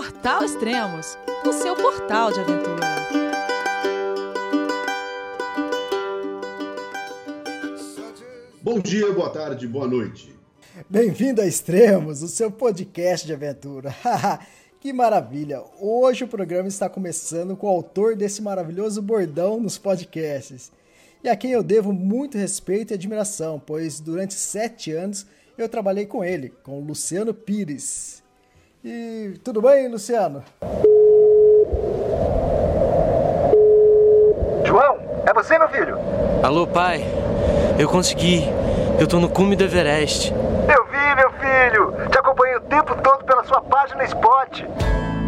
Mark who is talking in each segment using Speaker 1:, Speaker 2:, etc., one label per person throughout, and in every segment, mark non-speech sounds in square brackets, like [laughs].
Speaker 1: Portal Extremos, o seu portal de aventura.
Speaker 2: Bom dia, boa tarde, boa noite.
Speaker 3: Bem-vindo a Extremos, o seu podcast de aventura. [laughs] que maravilha! Hoje o programa está começando com o autor desse maravilhoso bordão nos podcasts. E a quem eu devo muito respeito e admiração, pois durante sete anos eu trabalhei com ele, com o Luciano Pires. E tudo bem, Luciano?
Speaker 4: João, é você, meu filho?
Speaker 5: Alô, pai. Eu consegui. Eu tô no cume do Everest.
Speaker 4: Eu vi, meu filho. Te acompanhei o tempo todo pela sua página Spot.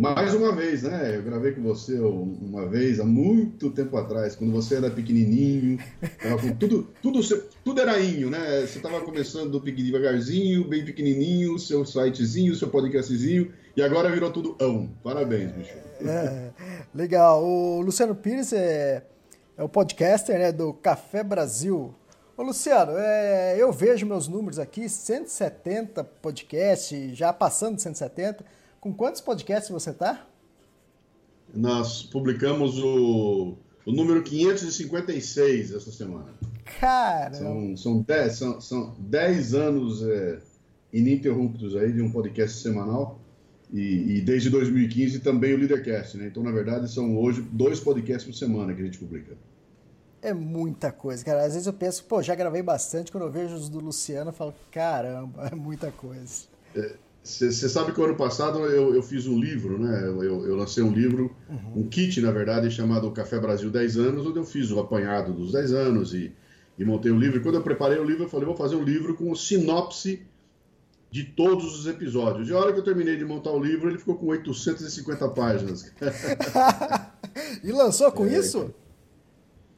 Speaker 2: mais uma vez, né? Eu gravei com você uma vez, há muito tempo atrás, quando você era pequenininho, tudo, tudo, tudo era inho, né? Você estava começando devagarzinho, bem pequenininho, seu sitezinho, seu podcastzinho, e agora virou tudo ão. Parabéns, bicho.
Speaker 3: É, legal. O Luciano Pires é, é o podcaster né, do Café Brasil. Ô, Luciano, é, eu vejo meus números aqui, 170 podcasts, já passando de 170 com quantos podcasts você está?
Speaker 2: Nós publicamos o, o número 556 essa semana.
Speaker 3: Cara!
Speaker 2: São, são, 10, são, são dez anos é, ininterruptos aí de um podcast semanal. E, e, desde 2015 também o Leadercast, né? Então, na verdade, são hoje dois podcasts por semana que a gente publica.
Speaker 3: É muita coisa, cara. Às vezes eu penso, pô, já gravei bastante. Quando eu vejo os do Luciano, eu falo, caramba, [laughs] é muita coisa.
Speaker 2: É, você sabe que o ano passado eu, eu fiz um livro, né? Eu, eu lancei um livro, uhum. um kit, na verdade, chamado Café Brasil 10 anos, onde eu fiz o apanhado dos 10 anos e, e montei o um livro. E quando eu preparei o livro, eu falei, vou fazer um livro com sinopse de todos os episódios. E a hora que eu terminei de montar o livro, ele ficou com 850 páginas. [laughs]
Speaker 3: e lançou com é, isso?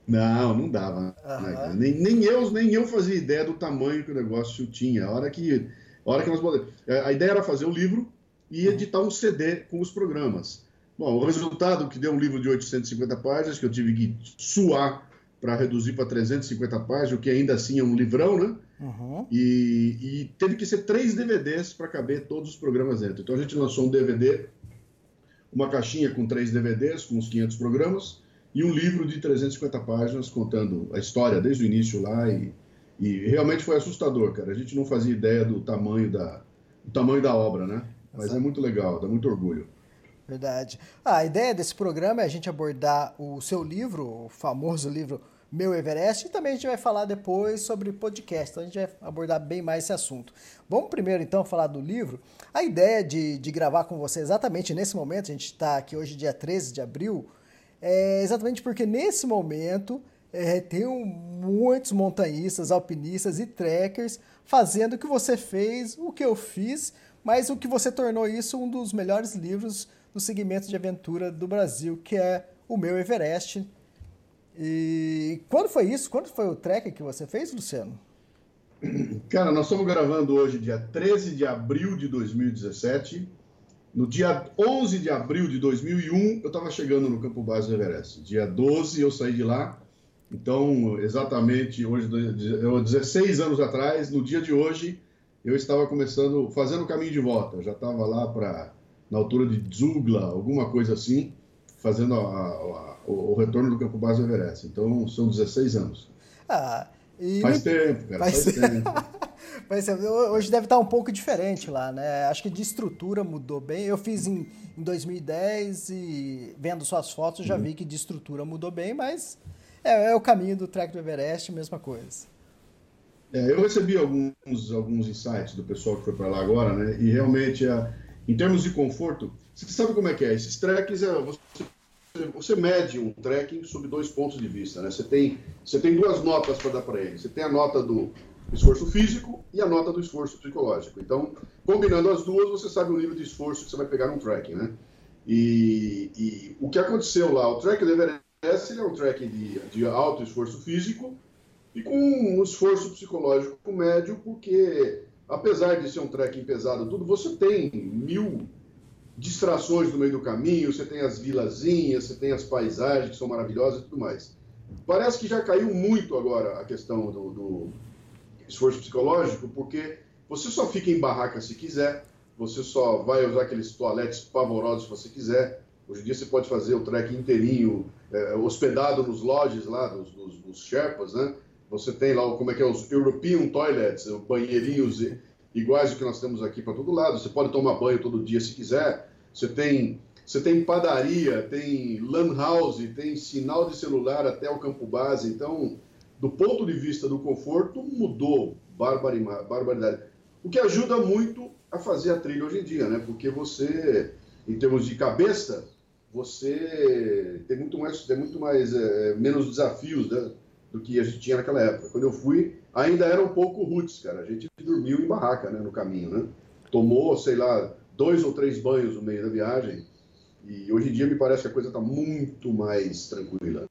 Speaker 2: Não, não dava. Uhum. Nem, nem, eu, nem eu fazia ideia do tamanho que o negócio tinha. A hora que a hora que nós é, a ideia era fazer o um livro e editar um CD com os programas. Bom, o resultado que deu um livro de 850 páginas, que eu tive que suar para reduzir para 350 páginas, o que ainda assim é um livrão, né? Uhum. E, e, teve que ser três DVDs para caber todos os programas dentro. Então a gente lançou um DVD, uma caixinha com três DVDs, com uns 500 programas, e um livro de 350 páginas contando a história desde o início lá e e realmente foi assustador, cara. A gente não fazia ideia do tamanho da, do tamanho da obra, né? Mas Exato. é muito legal, dá muito orgulho.
Speaker 3: Verdade. Ah, a ideia desse programa é a gente abordar o seu livro, o famoso livro Meu Everest, e também a gente vai falar depois sobre podcast, então a gente vai abordar bem mais esse assunto. Vamos primeiro então falar do livro. A ideia de, de gravar com você exatamente nesse momento, a gente está aqui hoje, dia 13 de abril, é exatamente porque nesse momento é, tem muitos montanhistas, alpinistas e trekkers fazendo o que você fez, o que eu fiz, mas o que você tornou isso um dos melhores livros do segmento de aventura do Brasil, que é o meu Everest. E quando foi isso? Quando foi o trek que você fez, Luciano?
Speaker 2: Cara, nós estamos gravando hoje, dia 13 de abril de 2017. No dia 11 de abril de 2001, eu estava chegando no campo base do Everest. Dia 12, eu saí de lá então, exatamente hoje, 16 anos atrás, no dia de hoje, eu estava começando, fazendo o caminho de volta. Eu já estava lá para na altura de Zugla, alguma coisa assim, fazendo a, a, o, o, retorno do campo base do Everest. Então, são 16 anos.
Speaker 3: Ah,
Speaker 2: faz tempo, cara, faz, faz [laughs] tempo.
Speaker 3: Mas hoje deve estar um pouco diferente lá, né? Acho que de estrutura mudou bem. Eu fiz em, em 2010 e vendo suas fotos já uhum. vi que de estrutura mudou bem, mas é, é o caminho do Trek do Everest, mesma coisa.
Speaker 2: É, eu recebi alguns, alguns insights do pessoal que foi para lá agora, né? E realmente, é, em termos de conforto, você sabe como é que é? Esses treks, é, você, você mede um trekking sob dois pontos de vista, né? Você tem, você tem duas notas para dar para ele. Você tem a nota do esforço físico e a nota do esforço psicológico. Então, combinando as duas, você sabe o nível de esforço que você vai pegar num trekking, né? E, e o que aconteceu lá, o trek do Everest Everest é um trekking de, de alto esforço físico e com um esforço psicológico médio, porque apesar de ser um trekking pesado tudo, você tem mil distrações no meio do caminho, você tem as vilazinhas, você tem as paisagens que são maravilhosas e tudo mais. Parece que já caiu muito agora a questão do, do esforço psicológico, porque você só fica em barraca se quiser, você só vai usar aqueles toaletes pavorosos se você quiser. Hoje em dia você pode fazer o trek inteirinho, é, hospedado nos lodges lá, dos, dos, dos, Sherpas, né? Você tem lá, como é que é, os European Toilets, banheirinhos iguais ao que nós temos aqui para todo lado. Você pode tomar banho todo dia se quiser. Você tem, você tem padaria, tem lan house, tem sinal de celular até o campo base. Então, do ponto de vista do conforto, mudou barbaridade. O que ajuda muito a fazer a trilha hoje em dia, né? Porque você, em termos de cabeça, você tem muito mais, tem muito mais é, menos desafios né, do que a gente tinha naquela época. Quando eu fui, ainda era um pouco roots, cara. A gente dormiu em barraca, né, no caminho, né? Tomou, sei lá, dois ou três banhos no meio da viagem. E hoje em dia me parece que a coisa está muito mais tranquila.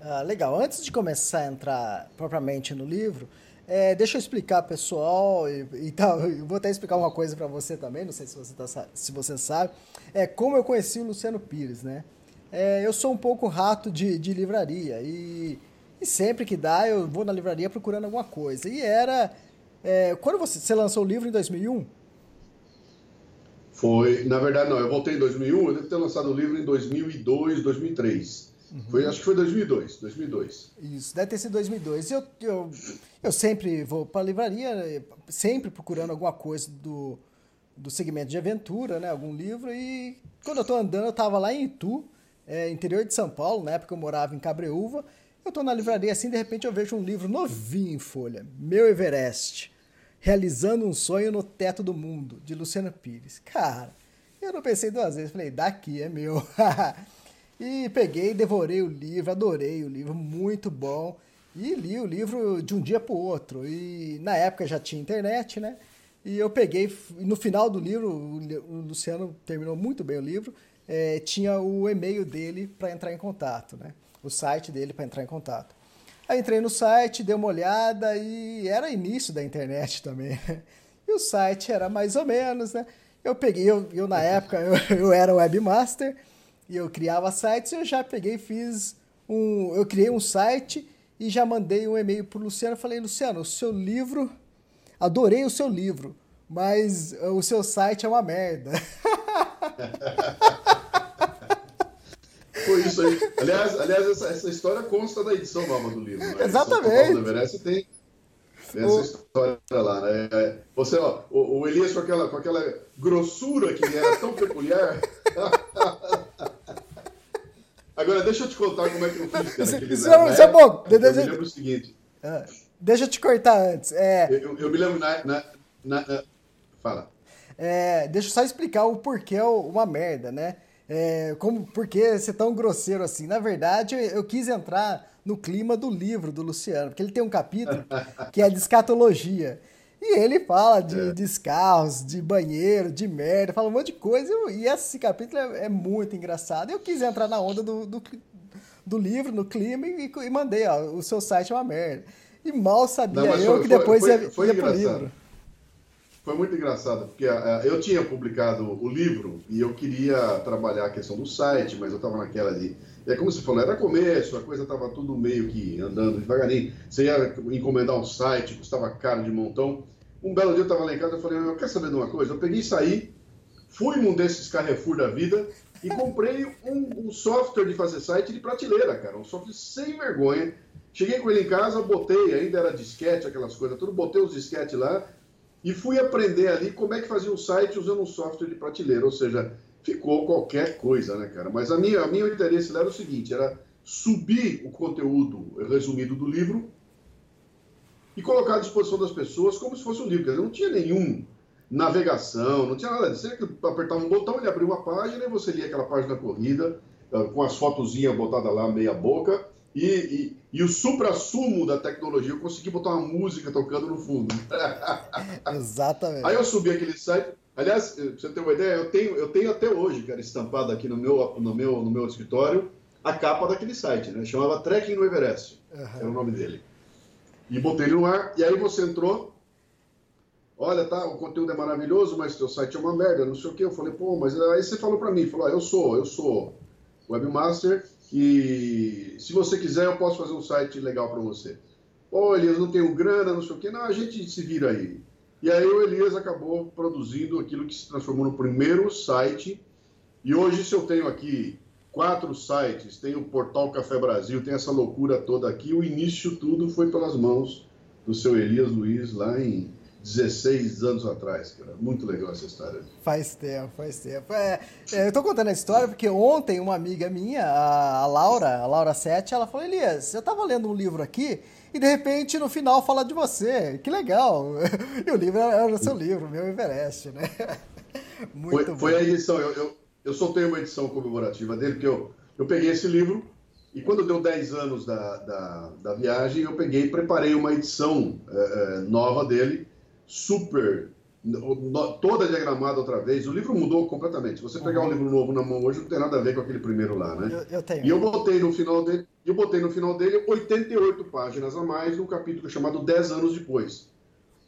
Speaker 3: Ah, legal. Antes de começar a entrar propriamente no livro, é, deixa eu explicar, pessoal, e, e tal, [laughs] eu vou até explicar uma coisa para você também, não sei se você, tá, se você sabe, é como eu conheci o Luciano Pires, né? É, eu sou um pouco rato de, de livraria e, e, sempre que dá eu vou na livraria procurando alguma coisa. E era, é, quando você, você lançou o livro em 2001?
Speaker 2: Foi, na verdade não, eu voltei em 2001, eu devo ter lançado o livro em 2002, 2003. Uhum. Foi, acho que foi 2002, 2002.
Speaker 3: Isso, deve ter sido 2002. Eu, eu, eu sempre vou para a livraria, sempre procurando alguma coisa do, do segmento de aventura, né? Algum livro. E quando eu estou andando, eu estava lá em Itu, é, interior de São Paulo, na época eu morava em Cabreúva. Eu estou na livraria assim, de repente eu vejo um livro novinho em folha, Meu Everest, Realizando um Sonho no Teto do Mundo, de Luciano Pires. Cara, eu não pensei duas vezes, falei, daqui é meu. [laughs] E peguei, devorei o livro, adorei o livro, muito bom. E li o livro de um dia para o outro. E na época já tinha internet, né? E eu peguei, no final do livro, o Luciano terminou muito bem o livro, é, tinha o e-mail dele para entrar em contato, né? O site dele para entrar em contato. Aí entrei no site, dei uma olhada e era início da internet também. Né? E o site era mais ou menos, né? Eu peguei, eu, eu na época, [laughs] eu, eu era webmaster, e eu criava sites, eu já peguei e fiz um. Eu criei um site e já mandei um e-mail para o Luciano. Falei, Luciano, o seu livro. Adorei o seu livro, mas o seu site é uma merda. [laughs]
Speaker 2: Foi isso aí. Aliás, aliás essa, essa história consta da edição nova do livro. Né?
Speaker 3: Exatamente.
Speaker 2: O Everest tem, tem essa o... história lá. Né? É, você, ó, o, o Elias com aquela, com aquela grossura que era tão peculiar. [laughs] Agora, deixa eu te contar como é que eu fiz, cara. Aquele,
Speaker 3: isso, é, isso é bom.
Speaker 2: Eu deixa, me lembro o seguinte.
Speaker 3: Ah, deixa eu te cortar antes. É,
Speaker 2: eu, eu me lembro na... na, na, na fala.
Speaker 3: É, deixa eu só explicar o porquê é uma merda, né? É, como, por que ser tão grosseiro assim? Na verdade, eu, eu quis entrar no clima do livro do Luciano, porque ele tem um capítulo [laughs] que é de escatologia. E ele fala de, é. de carros, de banheiro, de merda, fala um monte de coisa. E esse capítulo é, é muito engraçado. Eu quis entrar na onda do, do, do livro, no clima, e, e, mandei, ó, o seu site é uma merda. E mal sabia Não, eu foi, que depois foi, ia, foi ia pro livro.
Speaker 2: Foi muito engraçado, porque uh, eu tinha publicado o livro e eu queria trabalhar a questão do site, mas eu estava naquela de. É como você falou, era começo, a coisa estava tudo meio que andando devagarinho. Você ia encomendar um site, custava caro de montão. Um belo dia eu estava lá em casa, eu falei, eu quero saber de uma coisa? Eu peguei e saí, fui num desses Carrefour da vida e comprei um, um, software de fazer site de prateleira, cara. Um software sem vergonha. Cheguei com ele em casa, botei, ainda era disquete, aquelas coisas, tudo, botei os disquetes lá e fui aprender ali como é que fazia um site usando um software de prateleira. Ou seja, ficou qualquer coisa, né, cara? Mas a minha, a minha interesse era o seguinte, era subir o conteúdo resumido do livro e colocar à disposição das pessoas como se fosse um livro. Quer dizer, não tinha nenhum navegação, não tinha nada disso. Você apertava um botão, ele abria uma página e você lia aquela página corrida, ah, com as fotozinhas botadas lá, meia boca, e, e, e o supra-sumo da tecnologia, eu consegui botar uma música tocando no fundo. [laughs]
Speaker 3: Exatamente.
Speaker 2: Aí eu subi aquele site. Aliás, pra você ter uma ideia, eu tenho, eu tenho até hoje, cara, estampado aqui no meu, no meu, no meu escritório, a capa daquele site, né? Chamava Trekking no Everest, uhum. era o nome dele. E botei ele no ar, e aí você entrou, olha, tá, o conteúdo é maravilhoso, mas teu site é uma merda, não sei o quê. Eu falei, pô, mas aí você falou para mim, falou, ah, eu sou, eu sou webmaster e se você quiser eu posso fazer um site legal para você. Pô, Elias, não tenho grana, não sei o quê. Não, a gente se vira aí. E aí o Elias acabou produzindo aquilo que se transformou no primeiro site. E hoje, se eu tenho aqui quatro sites, tem o Portal Café Brasil, tem essa loucura toda aqui, o início tudo foi pelas mãos do seu Elias Luiz lá em 16 anos atrás, cara. Muito legal essa história.
Speaker 3: Faz tempo, faz tempo. É, é, eu estou contando a história porque ontem uma amiga minha, a, Laura, a Laura Sete, ela falou, Elias, eu estava lendo um livro aqui e de repente no final fala de você. Que legal! [laughs] E o livro era o seu livro, meu Everest, né? [laughs]
Speaker 2: Muito foi, foi a edição, eu, eu, eu soltei uma edição comemorativa dele, porque eu, eu peguei esse livro e quando deu 10 anos da, da, da viagem, eu peguei e preparei uma edição é, nova dele super toda diagramada outra vez. O livro mudou completamente. Se você pegar uhum. um livro novo na mão hoje, não tem nada a ver com aquele primeiro lá, né?
Speaker 3: Eu, eu tenho.
Speaker 2: E eu botei no final dele, eu botei no final dele 88 páginas a mais no capítulo chamado 10 anos depois,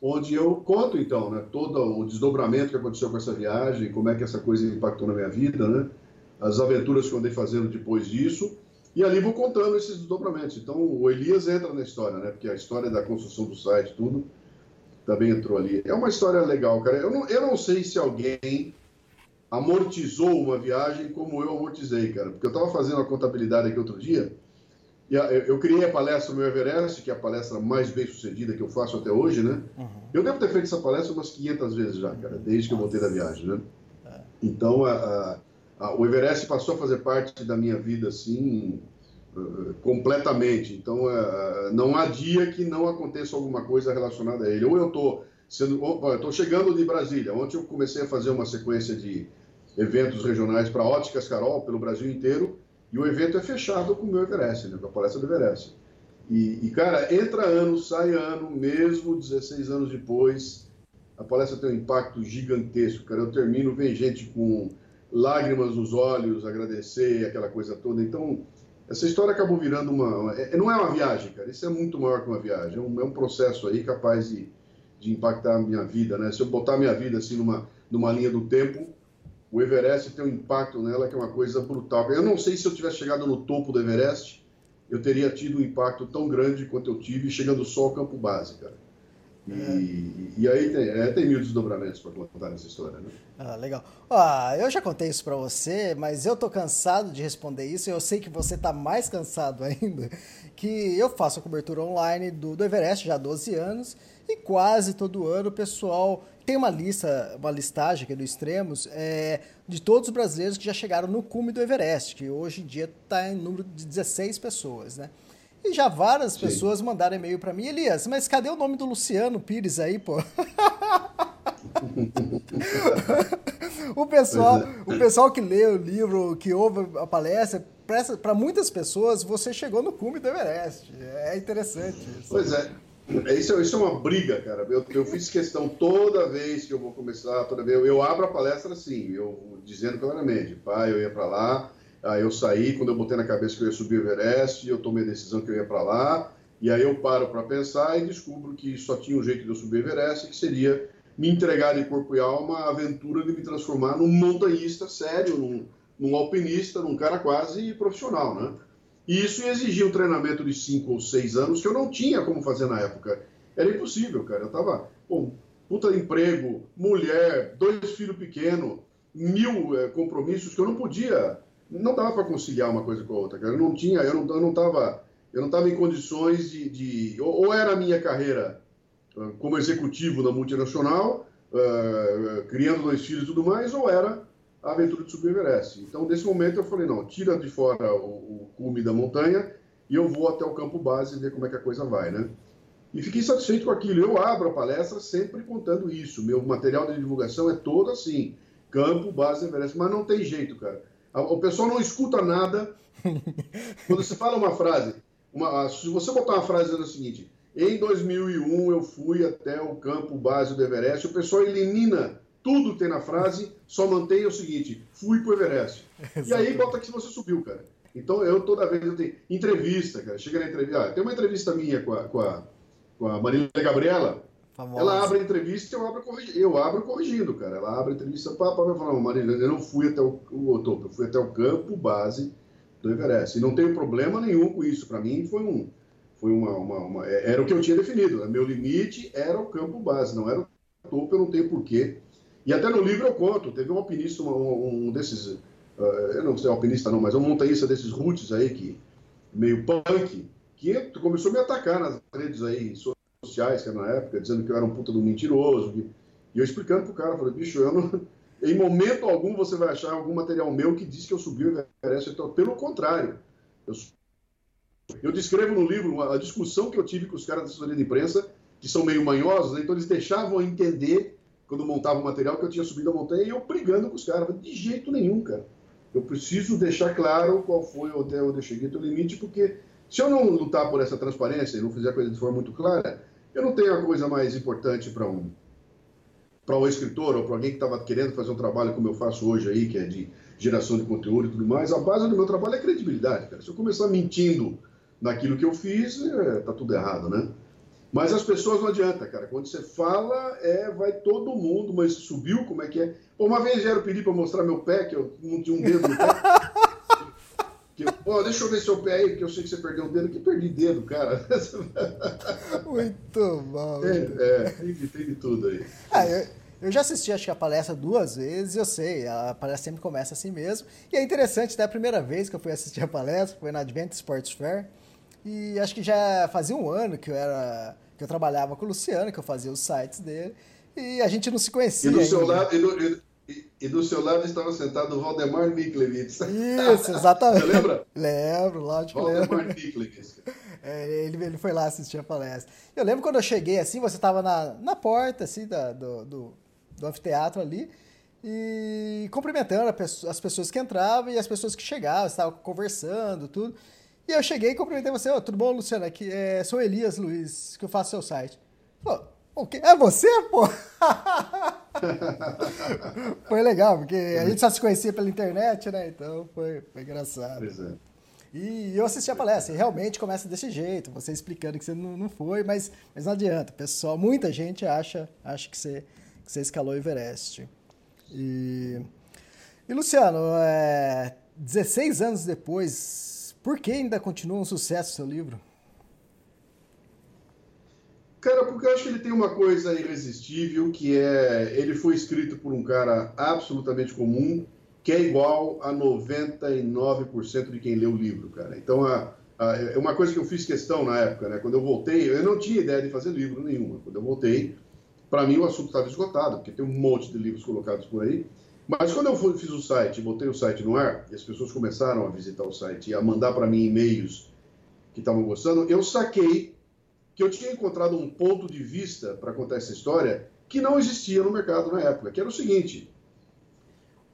Speaker 2: onde eu conto então, né, todo o desdobramento que aconteceu com essa viagem, como é que essa coisa impactou na minha vida, né? As aventuras que eu andei fazendo depois disso. E ali vou contando esses desdobramentos. Então o Elias entra na história, né? Porque a história da construção do site, tudo também entrou ali. É uma história legal, cara. Eu não, eu não sei se alguém amortizou uma viagem como eu amortizei, cara. Porque eu estava fazendo a contabilidade aqui outro dia eu, eu, criei a palestra Meu Everest, que é a palestra mais bem sucedida que eu faço até hoje, né? Uhum. Eu devo ter feito essa palestra umas 500 vezes já, cara, desde que eu voltei da viagem, né? É. Então, a, a, o Everest passou a fazer parte da minha vida, assim, completamente. Então, é, não há dia que não aconteça alguma coisa relacionada a ele. Ou eu estou sendo, estou chegando de Brasília. Ontem eu comecei a fazer uma sequência de eventos regionais para Óticas Carol pelo Brasil inteiro e o evento é fechado com o meu Everest, né, com a palestra do Everest. E, e, cara, entra ano, sai ano, mesmo 16 anos depois, a palestra tem um impacto gigantesco, cara. Eu termino, vem gente com lágrimas nos olhos, agradecer, aquela coisa toda. Então, essa história acabou virando uma. É, não é uma viagem, cara. Isso é muito maior que uma viagem. É um, é um processo aí capaz de, de impactar a minha vida, né? Se eu botar a minha vida assim numa, numa linha do tempo, o Everest tem um impacto nela que é uma coisa brutal. Eu não sei se eu tivesse chegado no topo do Everest, eu teria tido um impacto tão grande quanto eu tive chegando só ao campo base, cara. E, é. e aí tem, é, tem mil desdobramentos para contar nessa história, né?
Speaker 3: Ah, legal. Ah, eu já contei isso para você, mas eu tô cansado de responder isso eu sei que você tá mais cansado [laughs] ainda, que eu faço a cobertura online do, do Everest já há 12 anos e quase todo ano o pessoal tem uma lista, uma listagem aqui do Extremos é, de todos os brasileiros que já chegaram no cume do Everest, que hoje em dia está em número de 16 pessoas, né? E já várias Sim. pessoas mandaram e-mail para mim, Elias, mas cadê o nome do Luciano Pires aí, pô? [laughs] o pessoal, é. o pessoal que lê o livro, que ouve a palestra, para muitas pessoas você chegou no cume do Everest. É interessante isso.
Speaker 2: Pois é. É. Isso, isso é uma briga, cara. Eu, eu fiz questão toda vez que eu vou começar, toda vez eu, eu abro a palestra assim, eu dizendo claramente, pai, eu ia para lá, Aí eu saí, quando eu botei na cabeça que eu ia subir o Everest, eu tomei a decisão que eu ia para lá, e aí eu paro para pensar e descubro que só tinha um jeito de eu subir o Everest, que seria me entregar de corpo e alma a aventura de me transformar num montanhista sério, num, num alpinista, num cara quase profissional, né? E isso exigia um treinamento de cinco ou seis anos que eu não tinha como fazer na época. Era impossível, cara. Eu tava, pô, puta emprego, mulher, dois filhos pequenos, mil é, compromissos que eu não podia não dava para conciliar uma coisa com a outra, cara. Eu não tinha, eu não, eu não tava, eu não tava em condições de, de ou, ou, era a minha carreira uh, como executivo na multinacional, uh, criando dois filhos e tudo mais, ou era a aventura de subir o Everest. Então, nesse momento, eu falei, não, tira de fora o, o cume da montanha e eu vou até o campo base ver como é que a coisa vai, né? E fiquei satisfeito com aquilo. Eu abro a palestra sempre contando isso. Meu material de divulgação é todo assim, campo, base, Everest. Mas não tem jeito, cara o pessoal não escuta nada. [laughs] Quando você fala uma frase, uma, se você botar uma frase dizendo o seguinte: em 2001 eu fui até o campo base do Everest, o pessoal elimina tudo tem na frase, só mantém o seguinte: fui pro Everest. Exatamente. E aí bota que você subiu, cara. Então eu toda vez eu tenho entrevista, cara. Chega na entrevista. Ah, tem uma entrevista minha com a, com a, com a Marília Gabriela. Famosa. Ela abre a entrevista e eu abro, corrigindo, eu abro corrigindo, cara. Ela abre a entrevista para falar, Marília, eu não fui até o, o topo, eu fui até o campo base do Everest. E não tenho problema nenhum com isso. Para mim foi um. Foi uma, uma, uma, é, Era o que eu tinha definido. Né? Meu limite era o campo base, não era o topo, eu não tenho porquê. E até no livro eu conto, teve um alpinista, um, um desses. Uh, eu não sei alpinista não, mas um montanhista desses roots aí, que meio punk, que começou a me atacar nas redes aí sociais, que era na época, dizendo que eu era um puta do mentiroso. E eu explicando pro cara, falei, bicho, eu não, [laughs] em momento algum você vai achar algum material meu que diz que eu subi o Everest. Então, pelo contrário, eu, eu descrevo no livro a discussão que eu tive com os caras da assessoria de imprensa, que são meio manhosos, né? então eles deixavam entender, quando montava o material, que eu tinha subido a montanha, e eu brigando com os caras. De jeito nenhum, cara. Eu preciso deixar claro qual foi até onde eu cheguei, o limite, porque se eu não lutar por essa transparência e não fizer a coisa de forma muito clara, eu não tenho a coisa mais importante para um para um escritor ou para alguém que estava querendo fazer um trabalho como eu faço hoje aí, que é de geração de conteúdo e tudo mais, a base do meu trabalho é credibilidade, cara. Se eu começar mentindo naquilo que eu fiz, é, tá tudo errado, né? Mas as pessoas não adianta, cara. Quando você fala, é, vai todo mundo, mas subiu, como é que é? Pô, uma vez vieram pedir para mostrar meu pé, que eu não tinha um dedo no pé. [laughs] Que, pô, deixa eu ver seu pé aí, porque eu sei que você perdeu um dedo. Que perdi dedo, cara. [laughs]
Speaker 3: Muito bom.
Speaker 2: Tem, é, tem de, tem de tudo aí.
Speaker 3: Ah, eu, eu já assisti, acho que a palestra duas vezes, eu sei, a palestra sempre começa assim mesmo. E é interessante, até a primeira vez que eu fui assistir a palestra foi na Advent Sports Fair. E acho que já fazia um ano que eu era que eu trabalhava com o Luciano, que eu fazia os sites dele, e a gente não se conhecia.
Speaker 2: E
Speaker 3: do
Speaker 2: ainda. seu lado, e do, e, e do seu lado estava sentado o Valdemar Miklevitz.
Speaker 3: Isso, exatamente.
Speaker 2: Você lembra?
Speaker 3: Lembro, lógico que
Speaker 2: Valdemar Miklevitz. [laughs]
Speaker 3: É, ele, ele foi lá assistir a palestra. Eu lembro quando eu cheguei assim, você estava na, na porta assim, da, do, do, do anfiteatro ali, e cumprimentando as pessoas que entravam e as pessoas que chegavam, estavam conversando, tudo. E eu cheguei e cumprimentei você, oh, tudo bom, Luciano? Aqui é, sou Elias Luiz, que eu faço seu site. Pô? É você, pô? [laughs] foi legal, porque a gente só se conhecia pela internet, né? Então foi, foi engraçado.
Speaker 2: Pois é.
Speaker 3: E eu assisti a palestra, e realmente começa desse jeito, você explicando que você não, não foi, mas, mas não adianta, pessoal, muita gente acha, acha que, você, que você escalou o Everest. E, e Luciano, é, 16 anos depois, por que ainda continua um sucesso seu livro?
Speaker 2: Cara, porque eu acho que ele tem uma coisa irresistível, que é ele foi escrito por um cara absolutamente comum, que é igual a 99% de quem lê o livro, cara. Então, a, a, é uma coisa que eu fiz questão na época, né? Quando eu voltei, eu não tinha ideia de fazer livro nenhuma. Quando eu voltei, para mim o assunto estava esgotado, porque tem um monte de livros colocados por aí. Mas quando eu fiz o site, botei o site no ar, e as pessoas começaram a visitar o site e a mandar para mim e-mails que estavam gostando, eu saquei que eu tinha encontrado um ponto de vista para contar essa história que não existia no mercado na época, que era o seguinte: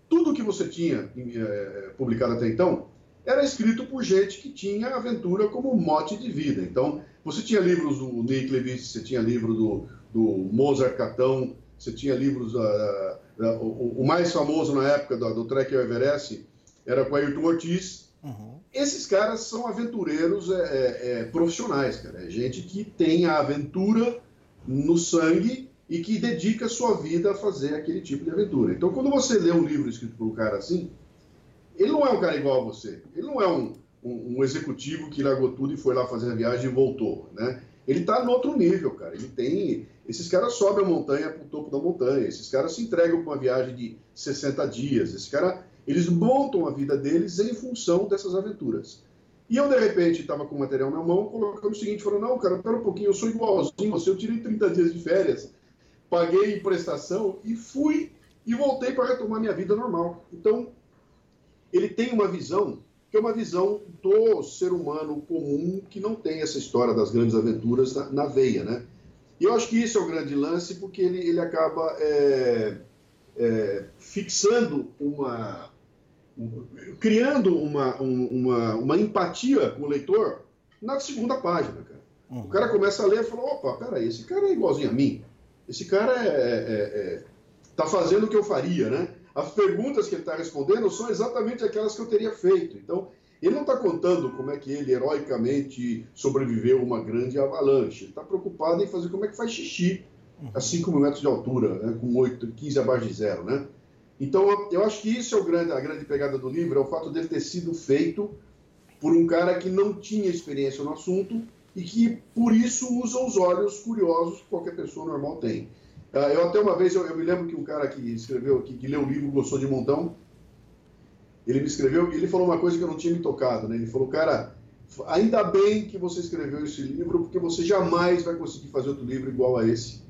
Speaker 2: tudo que você tinha é, publicado até então era escrito por gente que tinha aventura como mote de vida. Então, você tinha livros do Nick Levitz, você tinha livro do, do Mozart Catão, você tinha livros. Uh, o, o, mais famoso na época do, do Trek ao Everest era com Ayrton Ortiz, Uhum. Esses caras são aventureiros é, é, é, profissionais, cara. É gente que tem a aventura no sangue e que dedica sua vida a fazer aquele tipo de aventura. Então, quando você lê um livro escrito por um cara assim, ele não é um cara igual a você. Ele não é um, um, um executivo que largou tudo e foi lá fazer a viagem e voltou, né? Ele está no outro nível, cara. Ele tem. Esses caras sobem a montanha para o topo da montanha. Esses caras se entregam para uma viagem de 60 dias. Esse cara eles montam a vida deles em função dessas aventuras. E eu, de repente, estava com o material na mão, colocando o seguinte, falando, não, cara, pera um pouquinho, eu sou igualzinho você, eu tirei 30 dias de férias, paguei prestação e fui e voltei para retomar minha vida normal. Então, ele tem uma visão que é uma visão do ser humano comum que não tem essa história das grandes aventuras na, na veia, né? E eu acho que isso é o grande lance, porque ele, ele acaba é, é, fixando uma, criando uma, uma, uma empatia com o leitor na segunda página, cara. Uhum. O cara começa a ler e fala, opa, peraí, esse cara é igualzinho a mim. Esse cara é, é, é, tá fazendo o que eu faria, né? As perguntas que ele está respondendo são exatamente aquelas que eu teria feito. Então, Ele não está contando como é que ele heroicamente sobreviveu a uma grande avalanche. Ele está preocupado em fazer como é que faz xixi a 5 mil metros de altura, né, com 8, 15 abaixo de zero. Né? Então, eu acho que isso é o grande, a grande pegada do livro, é o fato dele ter sido feito por um cara que não tinha experiência no assunto e que, por isso, usa os olhos curiosos que qualquer pessoa normal tem. Ah, eu até uma vez, eu, eu me lembro que um cara que escreveu, que, que leu o livro, gostou de montão, ele me escreveu e ele falou uma coisa que eu não tinha me tocado, né? Ele falou, cara, ainda bem que você escreveu esse livro, porque você jamais vai conseguir fazer outro livro igual a esse,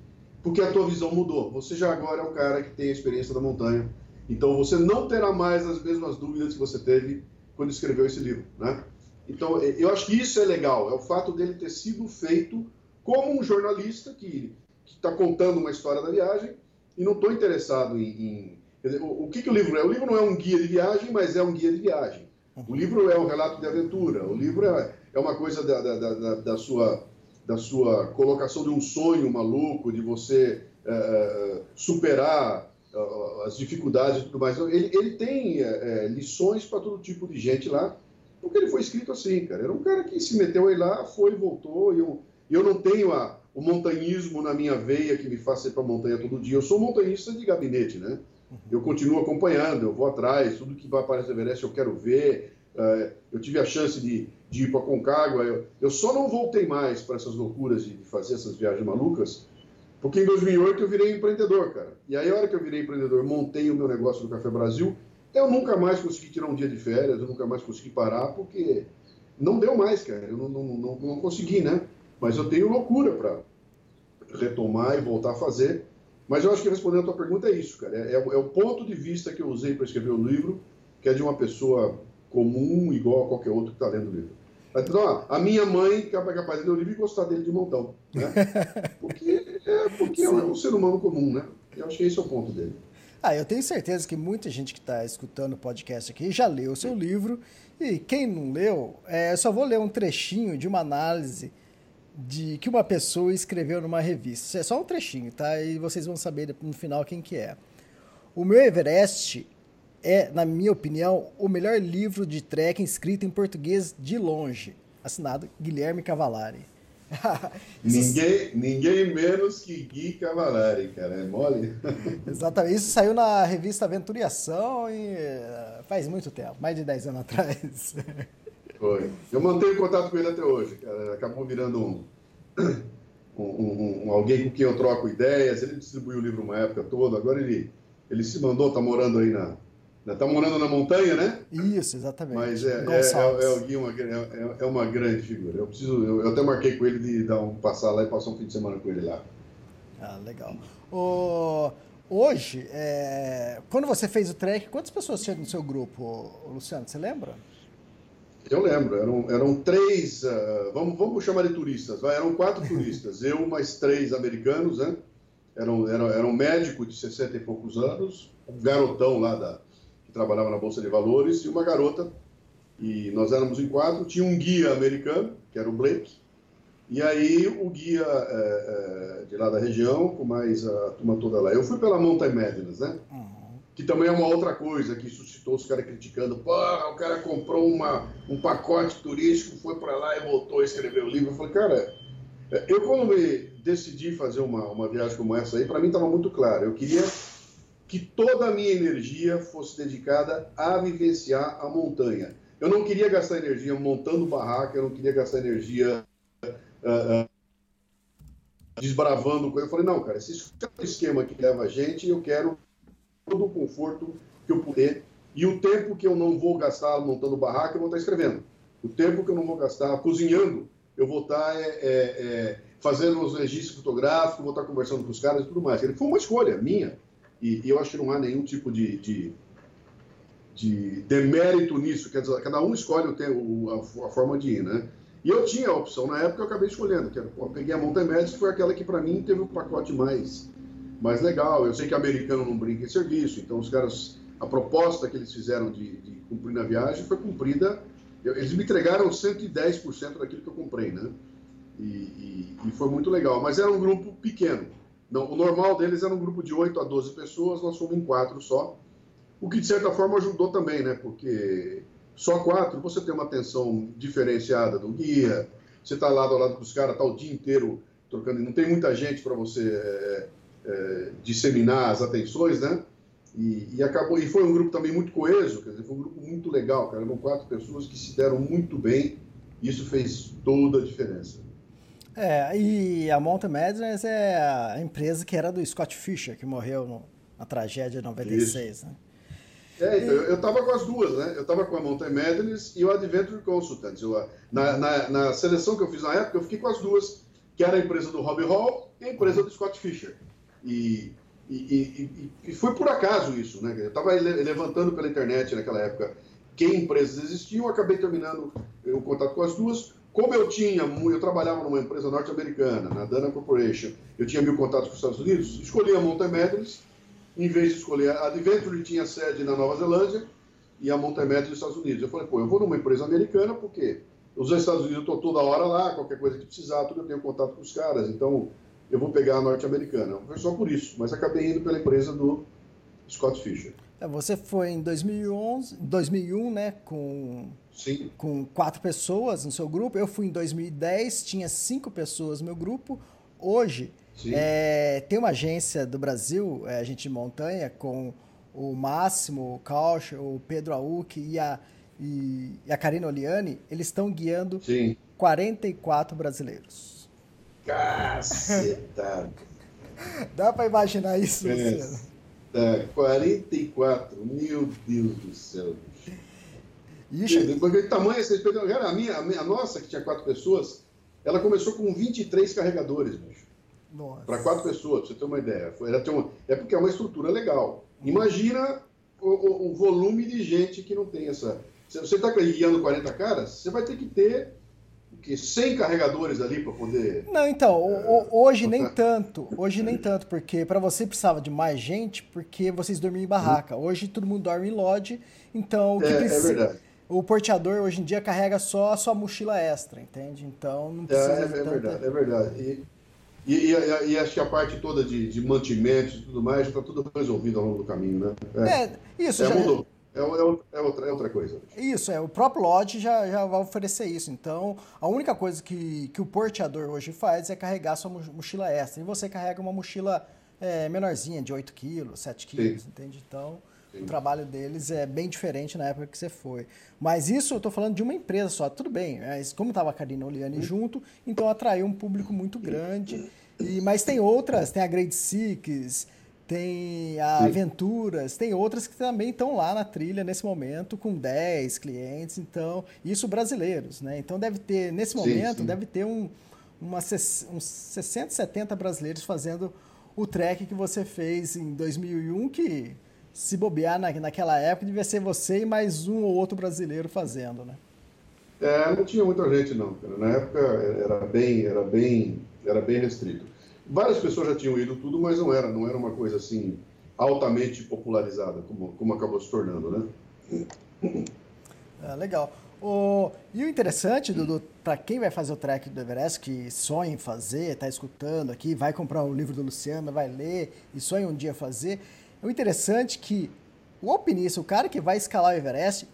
Speaker 2: porque a tua visão mudou. Você já agora é um cara que tem a experiência da montanha, então você não terá mais as mesmas dúvidas que você teve quando escreveu esse livro, né? Então, eu acho que isso é legal, é o fato dele ter sido feito como um jornalista que está contando uma história da viagem e não estou interessado em, em dizer, o, o, que, que o livro é? O livro não é um guia de viagem, mas é um guia de viagem. O livro é um relato de aventura. O livro é, é uma coisa da, da, da, da, sua, da sua colocação de um sonho maluco, de você é, superar uh, as dificuldades e tudo mais. Ele, ele tem lições para todo tipo de gente lá porque ele foi escrito assim, cara. Era um cara que se meteu aí lá, foi, voltou. E eu, eu não tenho a, o montanhismo na minha veia que me faz ir para a montanha todo dia. Eu sou montanhista de gabinete, né? Uhum. Eu continuo acompanhando, eu vou atrás, tudo que vai aparecer no Everest eu quero ver. Uh, eu tive a chance de, de ir para Concagua. Eu, eu, só não voltei mais para essas loucuras de, de fazer essas viagens malucas, porque em 2008 eu virei empreendedor, cara. E aí, a hora que eu virei empreendedor, montei o meu negócio do Café Brasil eu nunca mais consegui tirar um dia de férias, eu nunca mais consegui parar, porque não deu mais, cara. Eu não, não, não, não consegui, né? Mas eu tenho loucura para retomar e voltar a fazer. Mas eu acho que respondendo a tua pergunta é isso, cara. É, é, é o ponto de vista que eu usei para escrever o livro, que é de uma pessoa comum, igual a qualquer outro que está lendo o livro. Então, a minha mãe é capaz de ler o livro e gostar dele de montão. Né? [laughs] Porque, é, porque é um ser humano comum, né? Eu acho que esse é o ponto dele.
Speaker 3: Ah, eu tenho certeza que muita gente que está escutando o podcast aqui já leu o seu livro. E quem não leu, é, eu só vou ler um trechinho de uma análise de que uma pessoa escreveu numa revista. É só um trechinho, tá? E vocês vão saber no final quem que é. O meu Everest é, na minha opinião, o melhor livro de trekking escrito em português de longe. Assinado Guilherme Cavalari. [laughs]
Speaker 2: ninguém, ninguém menos que Gui Cavalari, cara, é mole? [laughs]
Speaker 3: Exatamente, isso saiu na revista Aventuriação e eh, faz muito tempo, mais de 10 anos atrás. [laughs]
Speaker 2: Foi. Eu mantenho contato com ele até hoje, cara. Acabou virando um, um, um, um, alguém com quem eu troco ideias. Ele distribuiu o livro uma época toda, agora ele, ele se mandou, tá morando aí na, Está morando na montanha, né?
Speaker 3: Isso, exatamente.
Speaker 2: Mas é, é, é, é Gui uma, é, é, uma grande figura. Eu preciso, eu, eu, até marquei com ele de dar um, passar lá e passar um fim de semana com ele lá.
Speaker 3: Ah, legal. O, hoje, é, quando você fez o trek, quantas pessoas tinham no seu grupo, Luciano? Você lembra?
Speaker 2: Eu lembro, eram, eram três, uh, vamos, vamos chamar de turistas, vai, eram quatro [laughs] turistas, eu mais três americanos, né? Era um, era, era um médico de 60 e poucos anos, um garotão lá da, que trabalhava na Bolsa de Valores, e uma garota. E nós éramos em quatro. Tinha um guia americano, que era o Blake, e aí o guia é, é, de lá da região, com mais a turma toda lá. Eu fui pela Mountain Madness, né? Uhum. Que também é uma outra coisa que suscitou os caras criticando. Pô, o cara comprou uma, um pacote turístico, foi para lá e voltou a escrever o livro. Eu falei, cara, eu quando me decidi fazer uma, uma viagem como essa aí, para mim estava muito claro. Eu queria que toda a minha energia fosse dedicada a vivenciar a montanha. Eu não queria gastar energia montando barraca, eu não queria gastar energia uh, uh, desbravando coisa. Eu falei, não, cara, esse esquema que leva a gente, eu quero todo o conforto que eu puder e o tempo que eu não vou gastar montando barraca, eu vou estar escrevendo. O tempo que eu não vou gastar cozinhando, eu vou estar é, é, é, fazendo os registros fotográficos, vou estar conversando com os caras e tudo mais. Foi uma escolha minha. E, e eu acho que não há nenhum tipo de, de, de demérito nisso. Quer dizer, cada um escolhe o, a, a, forma de ir, né? E eu tinha a opção, na época eu acabei escolhendo, que era, pô, peguei a Mountain Médici, foi aquela que para mim teve o um pacote mais, mais legal. Eu sei que americano não brinca em serviço, então os caras, a proposta que eles fizeram de, de cumprir na viagem foi cumprida. Eu, eles me entregaram 110% daquilo que eu comprei, né? E, e, e, foi muito legal. Mas era um grupo pequeno. Não, o normal deles era um grupo de 8 a 12 pessoas, nós fomos em quatro só. O que, de certa forma, ajudou também, né? Porque Só quatro, você tem uma atenção diferenciada do guia, você está lado ao lado com os caras, está o dia inteiro trocando, não tem muita gente para você é, é, disseminar as atenções, né? E, e, acabou, e foi um grupo também muito coeso, quer dizer, foi um grupo muito legal, cara. Eram quatro pessoas que se deram muito bem, isso fez toda a diferença.
Speaker 3: É, e a Mountain Madness é a empresa que era do Scott Fisher, que morreu no, na tragédia de 96, isso. né?
Speaker 2: É, então, eu estava com as duas, né? Eu estava com a Mountain Madness e o Adventure Consultants. Eu, na, na, na, seleção que eu fiz na época, eu fiquei com as duas, que era a empresa do Robbie Hall e a empresa do Scott Fisher. E, e, e, e foi por acaso isso, né? Eu estava levantando pela internet naquela época que empresas existiam, acabei terminando o contato com as duas. Como eu tinha, eu trabalhava numa empresa norte-americana, na Dana Corporation, eu tinha mil contatos com os Estados Unidos, escolhi a Mountain Madness em vez de escolher a Adventure tinha sede na Nova Zelândia e a Montemetro nos Estados Unidos. Eu falei, pô, eu vou numa empresa americana porque os Estados Unidos eu estou toda hora lá, qualquer coisa que precisar, tudo eu tenho contato com os caras, então eu vou pegar a norte-americana. Foi só por isso, mas acabei indo pela empresa do Scott Fisher.
Speaker 3: É, você foi em 2011, 2001, né, com, Sim. com quatro pessoas no seu grupo. Eu fui em 2010, tinha cinco pessoas no meu grupo. Hoje é, tem uma agência do Brasil, é, a gente de montanha, com o Máximo, o Caucho, o Pedro Auque e a, e, e a Karina Oliani, eles estão guiando Sim. 44 brasileiros.
Speaker 2: Caceta! [laughs]
Speaker 3: Dá para imaginar isso,
Speaker 2: Luciano? Tá, 44, meu Deus do céu. Ixi. Porque tamanho, vocês pegam, a minha, a minha, a nossa, que tinha quatro pessoas, ela começou com 23 carregadores, bicho. Para quatro pessoas, para você ter uma ideia. Era uma, é porque é uma estrutura legal. Imagina o, o, o, volume de gente que não tem essa. Se você está guiando 40 caras, você vai ter que ter o quê? 100 carregadores ali para poder.
Speaker 3: Não, então, é, hoje nem tanto. Hoje nem tanto, porque para você precisava de mais gente, porque vocês dormiam em barraca. Hum. Hoje todo mundo dorme em lodge, então o que
Speaker 2: é, é
Speaker 3: precisa.
Speaker 2: É verdade.
Speaker 3: O porteador hoje em dia carrega só a sua mochila extra, entende? Então não precisa.
Speaker 2: É, é, é verdade, é verdade. E e, e, e, acho que a parte toda de, de mantimentos e tudo mais está tudo resolvido ao longo do caminho, né?
Speaker 3: É, é isso.
Speaker 2: É,
Speaker 3: já...
Speaker 2: mudou. É, é, é, outra, é outra coisa.
Speaker 3: Isso, é. O próprio Lodge já, já vai oferecer isso. Então, a única coisa que, que o porteador hoje faz é carregar sua mochila extra. E você carrega uma mochila é, menorzinha, de 8 quilos, 7 quilos, entende? Então, Sim. o trabalho deles é bem diferente na época que você foi. Mas isso eu estou falando de uma empresa só. Tudo bem, mas como estava a Karina Oliane junto, então atraiu um público muito grande. E, mas tem outras, tem a Grade Six, tem a. Aventuras, tem outras que também estão lá na trilha nesse momento com 10 clientes, então, isso brasileiros, né? Então deve ter, nesse momento, sim, sim. deve ter um, uma, uns 60, 70 brasileiros fazendo o trek que você fez em 2001, que se bobear na, naquela época devia ser você e mais um ou outro brasileiro fazendo, né?
Speaker 2: É, não tinha muita gente não, cara. Na época era bem, era bem, era bem restrito. Várias pessoas já tinham ido tudo, mas não era, não era uma coisa assim altamente popularizada, como, como acabou se tornando, né?
Speaker 3: É, legal. O, e o interessante, Dudu, para quem vai fazer o trek do Everest, que sonha em fazer, está escutando aqui, vai comprar o livro do Luciano, vai ler e sonha um dia fazer, é o interessante que o alpinista, o cara que vai escalar o Everest,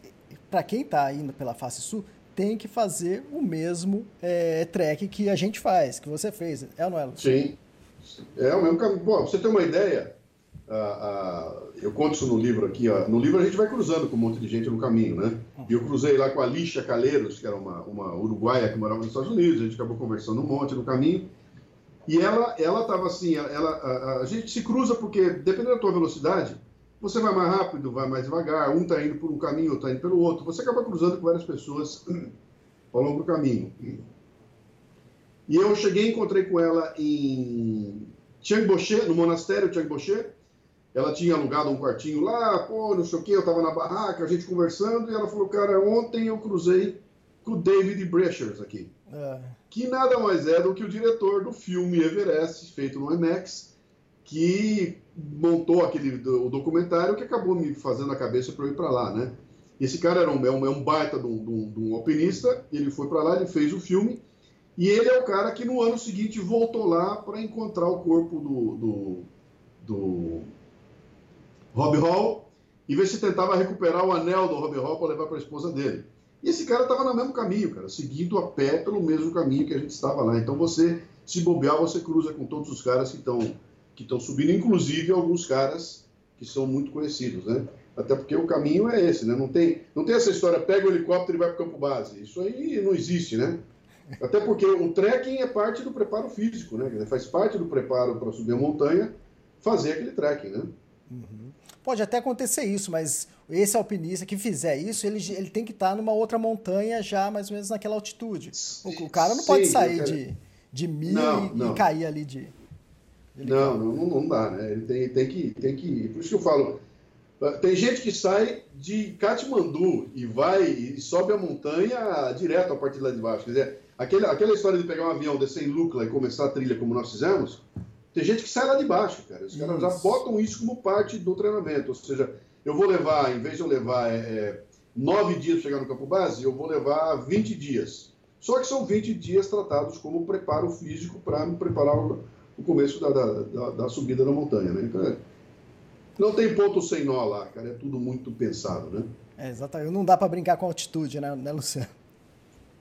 Speaker 3: para quem está indo pela face sul, tem que fazer o mesmo é, trek que a gente faz, que você fez. É ou não é,
Speaker 2: Luciano? Sim. É o mesmo caminho. Bom, pra você ter uma ideia, eu conto isso no livro aqui. No livro a gente vai cruzando com um monte de gente no caminho, né? E eu cruzei lá com a Lixa Caleiros, que era uma, uma uruguaia que morava nos Estados Unidos. A gente acabou conversando um monte no caminho. E ela ela estava assim, ela, a, a, gente se cruza porque, dependendo da tua velocidade, você vai mais rápido, vai mais devagar, um está indo por um caminho, outro está indo pelo outro. Você acaba cruzando com várias pessoas ao longo do caminho. E eu cheguei e encontrei com ela em Chiangboche, no monastério Chiangboche. Ela tinha alugado um quartinho lá, pô, não sei o que, eu estava na barraca, a gente conversando, e ela falou, cara, ontem eu cruzei com o David Breshers aqui. É. Que nada mais é do que o diretor do filme Everest, feito no IMAX, que montou aquele o documentário que acabou me fazendo a cabeça para eu ir para lá, né? Esse cara era um, é um, é baita de um, de, um, de um, alpinista, ele foi para lá, ele fez o filme, e ele é o cara que no ano seguinte voltou lá para encontrar o corpo do, do, do Rob Hall e ver se tentava recuperar o anel do Robbie Hall para levar para a esposa dele. E esse cara estava no mesmo caminho, cara, seguindo a pé pelo mesmo caminho que a gente estava lá. Então você, se bobear, você cruza com todos os caras que estão que estão subindo, inclusive alguns caras que são muito conhecidos, né? Até porque o caminho é esse, né? Não tem, não tem essa história, pega o helicóptero e vai para o campo base. Isso aí não existe, né? Até porque o trekking é parte do preparo físico, né? Faz parte do preparo para subir a montanha, fazer aquele trekking, né?
Speaker 3: Uhum. Pode até acontecer isso, mas esse alpinista que fizer isso, ele, ele tem que estar numa outra montanha já mais ou menos naquela altitude. O, o cara não Sim, pode sair de, de mil não, e, não. e, cair ali de.
Speaker 2: não, não, não dá, né? Ele tem, tem, que, tem que. Por isso que eu falo. Tem gente que sai de Katmandu e vai e sobe a montanha direto a partir lá de baixo. Quer dizer, aquele, aquela história de pegar um avião, descer em Lukla e começar a trilha como nós fizemos, tem gente que sai lá de baixo, cara. Os caras já botam isso como parte do treinamento. Ou seja, eu vou levar, em vez de eu levar é, é, nove dias para chegar no campo base, eu vou levar 20 dias. Só que são 20 dias tratados como preparo físico para me preparar o, o começo da, da, da, da, subida da montanha, né? Então, é, não tem ponto sem nó lá, cara. É tudo muito pensado, né?
Speaker 3: É, exatamente. Não dá para brincar com altitude, né, né Luciano?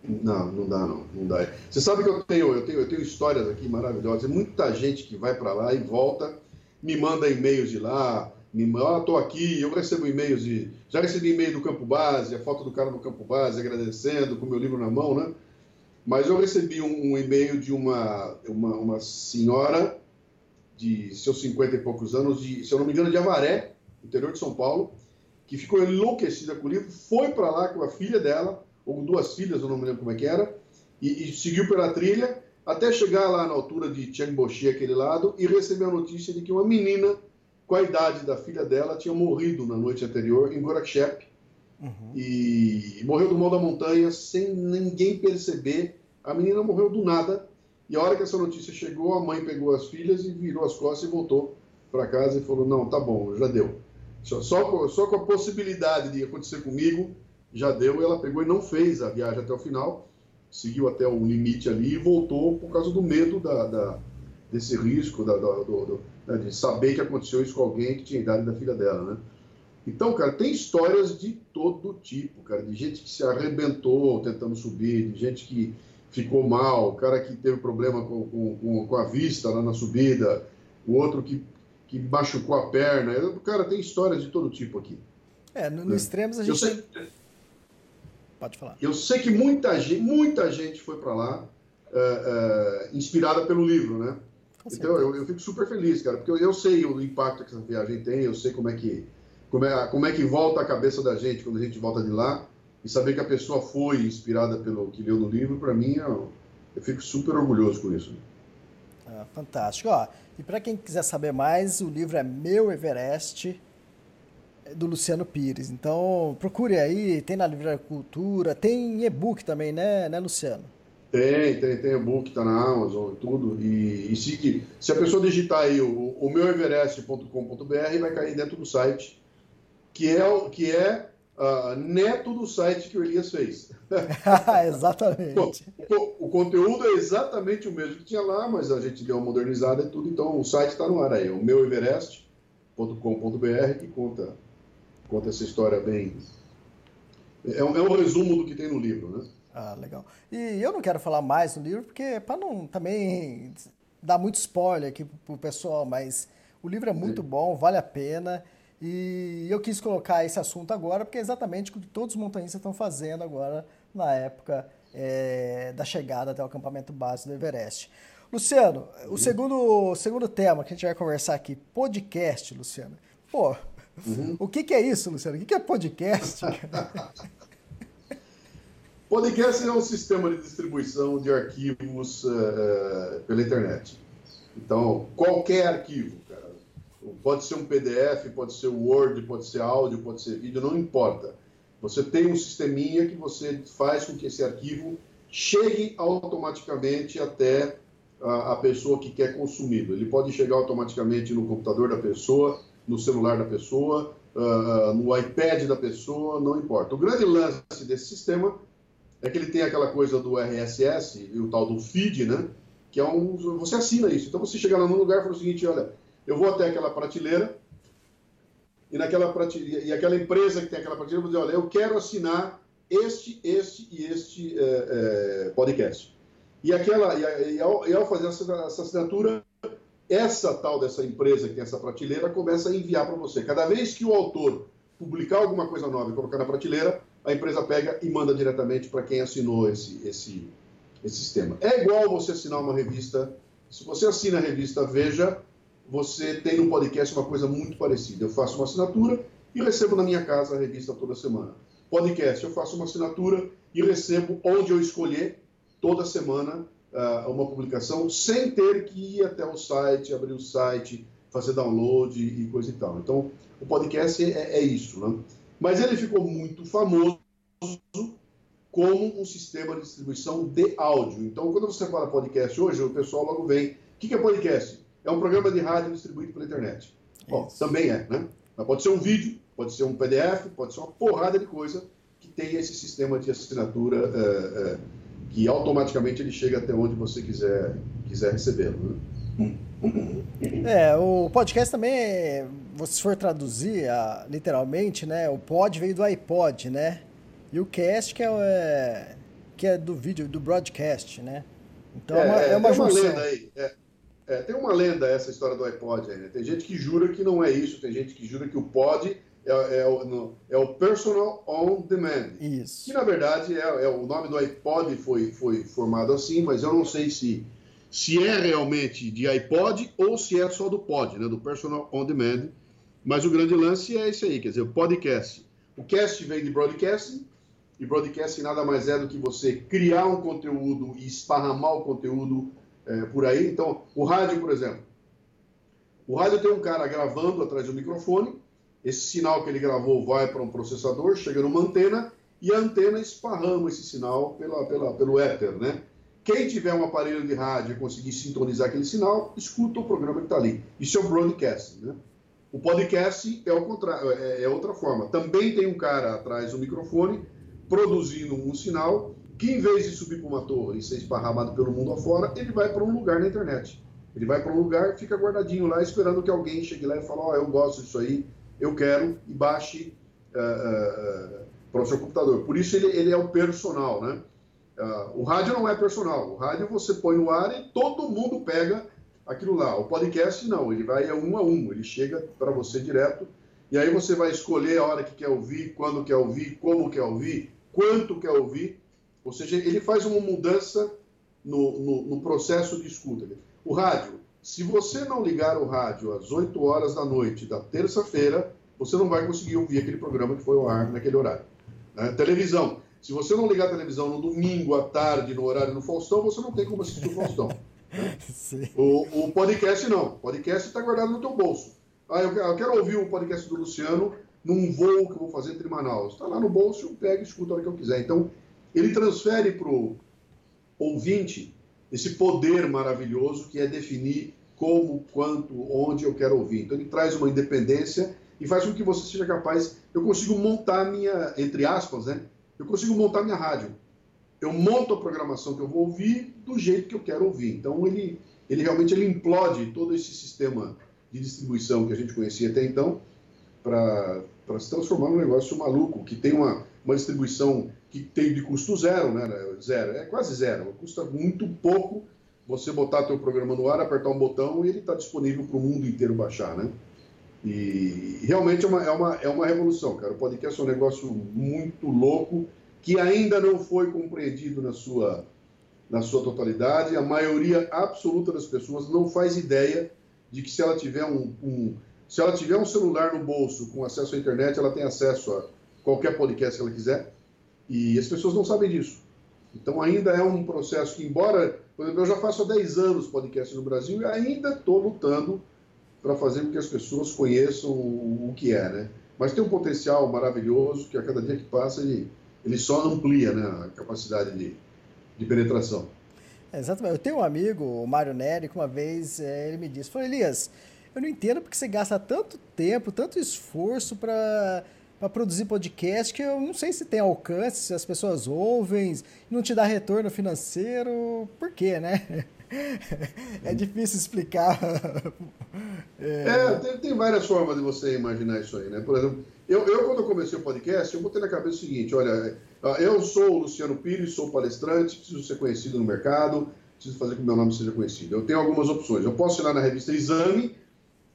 Speaker 2: Não, não dá não, não dá. Você sabe que eu tenho, eu tenho, eu tenho histórias aqui maravilhosas. Muita gente que vai para lá e volta, me manda e-mails de lá, me manda, ah, tô aqui, eu recebo e-mails de, já recebi e-mail do campo base, a foto do cara no campo base agradecendo com meu livro na mão, né? Mas eu recebi um, um e-mail de uma, uma, uma senhora de seus 50 e poucos anos, de, se eu não me engano, de Avaré, interior de São Paulo, que ficou enlouquecida com o livro, foi para lá com a filha dela, ou duas filhas, eu não me lembro como é que era, e, e seguiu pela trilha até chegar lá na altura de Tiangboxi, aquele lado, e receber a notícia de que uma menina com a idade da filha dela tinha morrido na noite anterior em Gorakshep, uhum. e, e morreu do mal da montanha sem ninguém perceber. A menina morreu do nada, e a hora que essa notícia chegou, a mãe pegou as filhas e virou as costas e voltou para casa e falou: Não, tá bom, já deu. Só, só, só com a possibilidade de acontecer comigo, já deu, ela pegou e não fez a viagem até o final, seguiu até o limite ali e voltou por causa do medo da, da desse risco, da, da, do, do, né, de saber que aconteceu isso com alguém que tinha idade da filha dela, né? Então, cara, tem histórias de todo tipo, cara, de gente que se arrebentou tentando subir, de gente que ficou mal, o cara que teve problema com, com, com a vista lá na subida, o outro que, que machucou a perna. Cara, tem histórias de todo tipo aqui.
Speaker 3: É, no, no né? extremos a gente.
Speaker 2: Sei, Pode falar. Eu sei que muita gente, muita gente foi para lá uh, uh, inspirada pelo livro, né? Então eu, eu, fico super feliz, cara, porque eu, eu, sei o impacto que essa viagem tem, eu sei como é que como é, como é que volta a cabeça da gente quando a gente volta de lá e saber que a pessoa foi inspirada pelo que leu no livro, para mim eu, eu, fico super orgulhoso com isso.
Speaker 3: Ah, fantástico. Ó, e para quem quiser saber mais, o livro é Meu Everest do Luciano Pires. Então, procure aí, tem na Livraria Cultura, tem e-book também, né, né, Luciano?
Speaker 2: Tem, tem, tem e-book, tá na Amazon e tudo. E, e se, se a pessoa digitar aí o, o meueverest.com.br, vai cair dentro do site, que é, que é uh, neto do site que o Elias fez. [laughs] [laughs]
Speaker 3: exatamente.
Speaker 2: o, o, conteúdo é exatamente o mesmo que tinha lá, mas a gente deu uma modernizada e tudo, então o site está no ar aí, o meueverest.com.br, que conta conta essa história bem. É um, é um resumo do que tem no livro, né?
Speaker 3: Ah, legal. E eu não quero falar mais no livro, porque para não também dar muito spoiler aqui pro pessoal, mas o livro é muito Sim. bom, vale a pena. E eu quis colocar esse assunto agora, porque é exatamente o que todos os montanhistas estão fazendo agora na época é, da chegada até o acampamento base do Everest. Luciano, o segundo, segundo tema que a gente vai conversar aqui, podcast, Luciano. Pô, Uhum. O que, que, é isso, Luciano? O que, que é podcast? [laughs]
Speaker 2: podcast é um sistema de distribuição de arquivos uh, pela internet. Então, qualquer arquivo, cara, pode ser um PDF, pode ser Word, pode ser áudio, pode ser vídeo, não importa. Você tem um sisteminha que você faz com que esse arquivo chegue automaticamente até a, a pessoa que quer consumi-lo. Ele pode chegar automaticamente no computador da pessoa, no celular da pessoa, uh, no iPad da pessoa, não importa. O grande lance desse sistema é que ele tem aquela coisa do RSS e o tal do feed, né? Que é um. Você assina isso. Então você chega lá num lugar e fala o seguinte: olha, eu vou até aquela prateleira, e naquela prateleira, e aquela empresa que tem aquela prateleira vai dizer, olha, eu quero assinar este, este e este é, é, podcast. E, aquela, e, e, ao, e ao fazer essa, essa assinatura, essa tal dessa empresa que tem essa prateleira começa a enviar para você. Cada vez que o autor publicar alguma coisa nova e colocar na prateleira, a empresa pega e manda diretamente para quem assinou esse, esse, esse sistema. É igual você assinar uma revista. Se você assina a revista Veja, você tem no podcast uma coisa muito parecida. Eu faço uma assinatura e recebo na minha casa a revista toda semana. Podcast, eu faço uma assinatura e recebo onde eu escolher toda semana uh, uma publicação sem ter que ir até o site, abrir o site, fazer download e coisa e tal. Então, o podcast é, é isso, né? Mas ele ficou muito famoso como um sistema de distribuição de áudio. Então, quando você fala podcast hoje, o pessoal logo vem. O que é podcast? É um programa de rádio distribuído pela internet. Bom, também é, né? Mas pode ser um vídeo, pode ser um PDF, pode ser uma porrada de coisa que tem esse sistema de assinatura é, é, que automaticamente ele chega até onde você quiser, quiser recebê-lo. Né?
Speaker 3: É, o podcast também, é, se for traduzir a, literalmente, né? O pod veio do iPod, né? E o cast que é, é que é do vídeo, do broadcast, né?
Speaker 2: Então é, uma, é uma, é uma lenda aí. É, é, tem uma lenda essa história do iPod aí, né? Tem gente que jura que não é isso, tem gente que jura que o pod é, é, o, é o Personal On Demand.
Speaker 3: Isso.
Speaker 2: Que na verdade é, é, o nome do iPod foi, foi formado assim, mas eu não sei se, se é realmente de iPod ou se é só do pod, né? Do Personal On Demand. Mas o grande lance é esse aí, quer dizer, o podcast. O cast vem de broadcasting, e broadcasting nada mais é do que você criar um conteúdo e esparramar o conteúdo é, por aí. Então, o rádio, por exemplo. O rádio tem um cara gravando atrás do microfone, esse sinal que ele gravou vai para um processador, chega numa antena e a antena esparrama esse sinal pela, pela, pelo éter, né? Quem tiver um aparelho de rádio e conseguir sintonizar aquele sinal, escuta o programa que está ali. Isso é o broadcast, né? O podcast é, o contrário, é, é outra forma. Também tem um cara atrás do microfone produzindo um sinal que, em vez de subir para uma torre e ser esparramado pelo mundo afora, ele vai para um lugar na internet. Ele vai para um lugar, fica guardadinho lá, esperando que alguém chegue lá e fale: Ó, oh, eu gosto disso aí, eu quero e baixe uh, para o seu computador. Por isso ele, ele é o personal, né? Uh, o rádio não é personal. O rádio você põe no ar e todo mundo pega aquilo lá. O podcast não, ele vai um a um, ele chega para você direto e aí você vai escolher a hora que quer ouvir, quando quer ouvir, como quer ouvir, quanto quer ouvir. Ou seja, ele faz uma mudança no, no, no processo de escuta. O rádio, se você não ligar o rádio às 8 horas da noite da terça-feira, você não vai conseguir ouvir aquele programa que foi ao ar naquele horário. Né? Televisão. Se você não ligar a televisão no domingo à tarde, no horário do Faustão, você não tem como assistir o Faustão. Né? O, o, podcast não. O podcast está guardado no teu bolso. Ah, eu, eu, quero ouvir o podcast do Luciano num voo que eu vou fazer entre Manaus. Está lá no bolso, eu pego e escuto a hora que eu quiser. Então, ele transfere para o ouvinte esse poder maravilhoso que é definir como, quanto, onde eu quero ouvir. Então ele traz uma independência e faz com que você seja capaz. Eu consigo montar minha, entre aspas, né? Eu consigo montar minha rádio. Eu monto a programação que eu vou ouvir do jeito que eu quero ouvir. Então ele, ele realmente ele implode todo esse sistema de distribuição que a gente conhecia até então para se transformar num negócio maluco que tem uma, uma distribuição que tem de custo zero, né? Zero, é quase zero, custa muito pouco você botar teu programa no ar, apertar um botão e ele está disponível para o mundo inteiro baixar, né? E realmente é uma, é, uma, é uma revolução, cara. O podcast é um negócio muito louco que ainda não foi compreendido na sua, na sua totalidade. A maioria absoluta das pessoas não faz ideia de que se ela tiver um, um se ela tiver um celular no bolso com acesso à internet, ela tem acesso a qualquer podcast que ela quiser. E as pessoas não sabem disso. Então ainda é um processo que, embora, por exemplo, eu já faço há 10 anos podcast no Brasil e ainda estou lutando para fazer com que as pessoas conheçam o que é, né? Mas tem um potencial maravilhoso que a cada dia que passa ele, ele só amplia né, a capacidade de, de penetração.
Speaker 3: É, exatamente. Eu tenho um amigo, o Mário Neri, que uma vez é, ele me disse, falou, Elias, eu não entendo porque você gasta tanto tempo, tanto esforço para para produzir podcast que eu não sei se tem alcance, se as pessoas ouvem, não te dá retorno financeiro, por quê, né? [laughs] É difícil explicar.
Speaker 2: É, [laughs] é tem, tem, várias formas de você imaginar isso aí, né? Por exemplo, eu, eu quando eu comecei o podcast, eu botei na cabeça o seguinte, olha, eu sou o Luciano Pires, sou palestrante, preciso ser conhecido no mercado, preciso fazer com que meu nome seja conhecido. Eu tenho algumas opções. Eu posso ir lá na revista Exame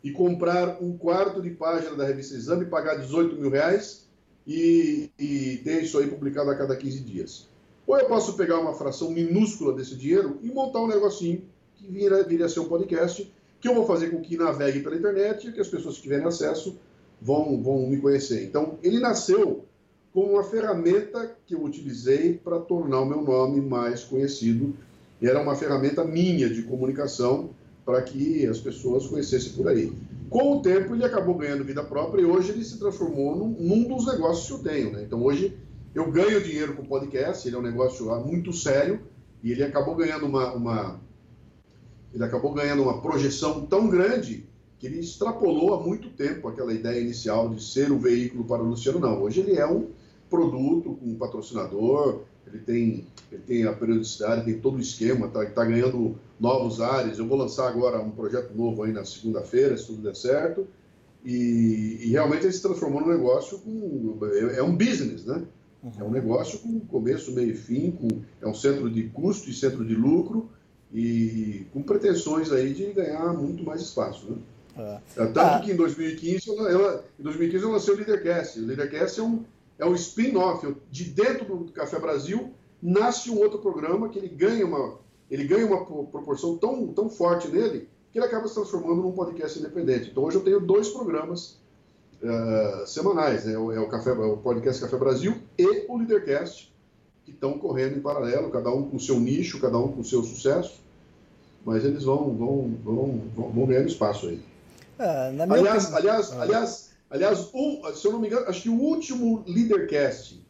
Speaker 2: e comprar um quarto de página da revista Exame, pagar 18 mil reais e, e ter isso aí publicado a cada 15 dias. Ou eu posso pegar uma fração minúscula desse dinheiro e montar um negocinho que viria, viria a ser um podcast, que eu vou fazer com que navegue pela internet e que as pessoas que tiverem acesso vão, vão me conhecer. Então, ele nasceu como uma ferramenta que eu utilizei para tornar o meu nome mais conhecido. E era uma ferramenta minha de comunicação para que as pessoas conhecessem por aí. Com o tempo, ele acabou ganhando vida própria e hoje ele se transformou num, num dos negócios que eu tenho. Né? Então, hoje eu ganho dinheiro com o podcast, ele é um negócio muito sério e ele acabou ganhando uma, uma ele acabou ganhando uma projeção tão grande que ele extrapolou há muito tempo aquela ideia inicial de ser o veículo para o Luciano. Não, hoje ele é um produto com um patrocinador, ele tem, ele tem a periodicidade, tem todo o esquema, está tá ganhando novos ares. Eu vou lançar agora um projeto novo aí na segunda-feira, se tudo der certo. E, e, realmente ele se transformou num negócio com. É, é um business, né? Uhum. É um negócio com começo, meio e fim, com, é um centro de custo e centro de lucro e com pretensões aí de ganhar muito mais espaço, né? É. é tanto ah. que em 2015, ela, em 2015 eu lancei o Leadercast. O Leadercast é um, é um spin-off de dentro do Café Brasil, nasce um outro programa que ele ganha uma, ele ganha uma proporção tão, tão forte nele que ele acaba se transformando num podcast independente. Então hoje eu tenho dois programas uh, semanais, né? é o, Café, o podcast Café Brasil e o Leadercast, que estão correndo em paralelo, cada um com o seu nicho, cada um com o seu sucesso, mas eles vão, vão, vão, vão, vão ganhando espaço aí. Ah, aliás, opinião... aliás, ah. aliás, aliás, um, se eu não me engano, acho que o último Leadercast,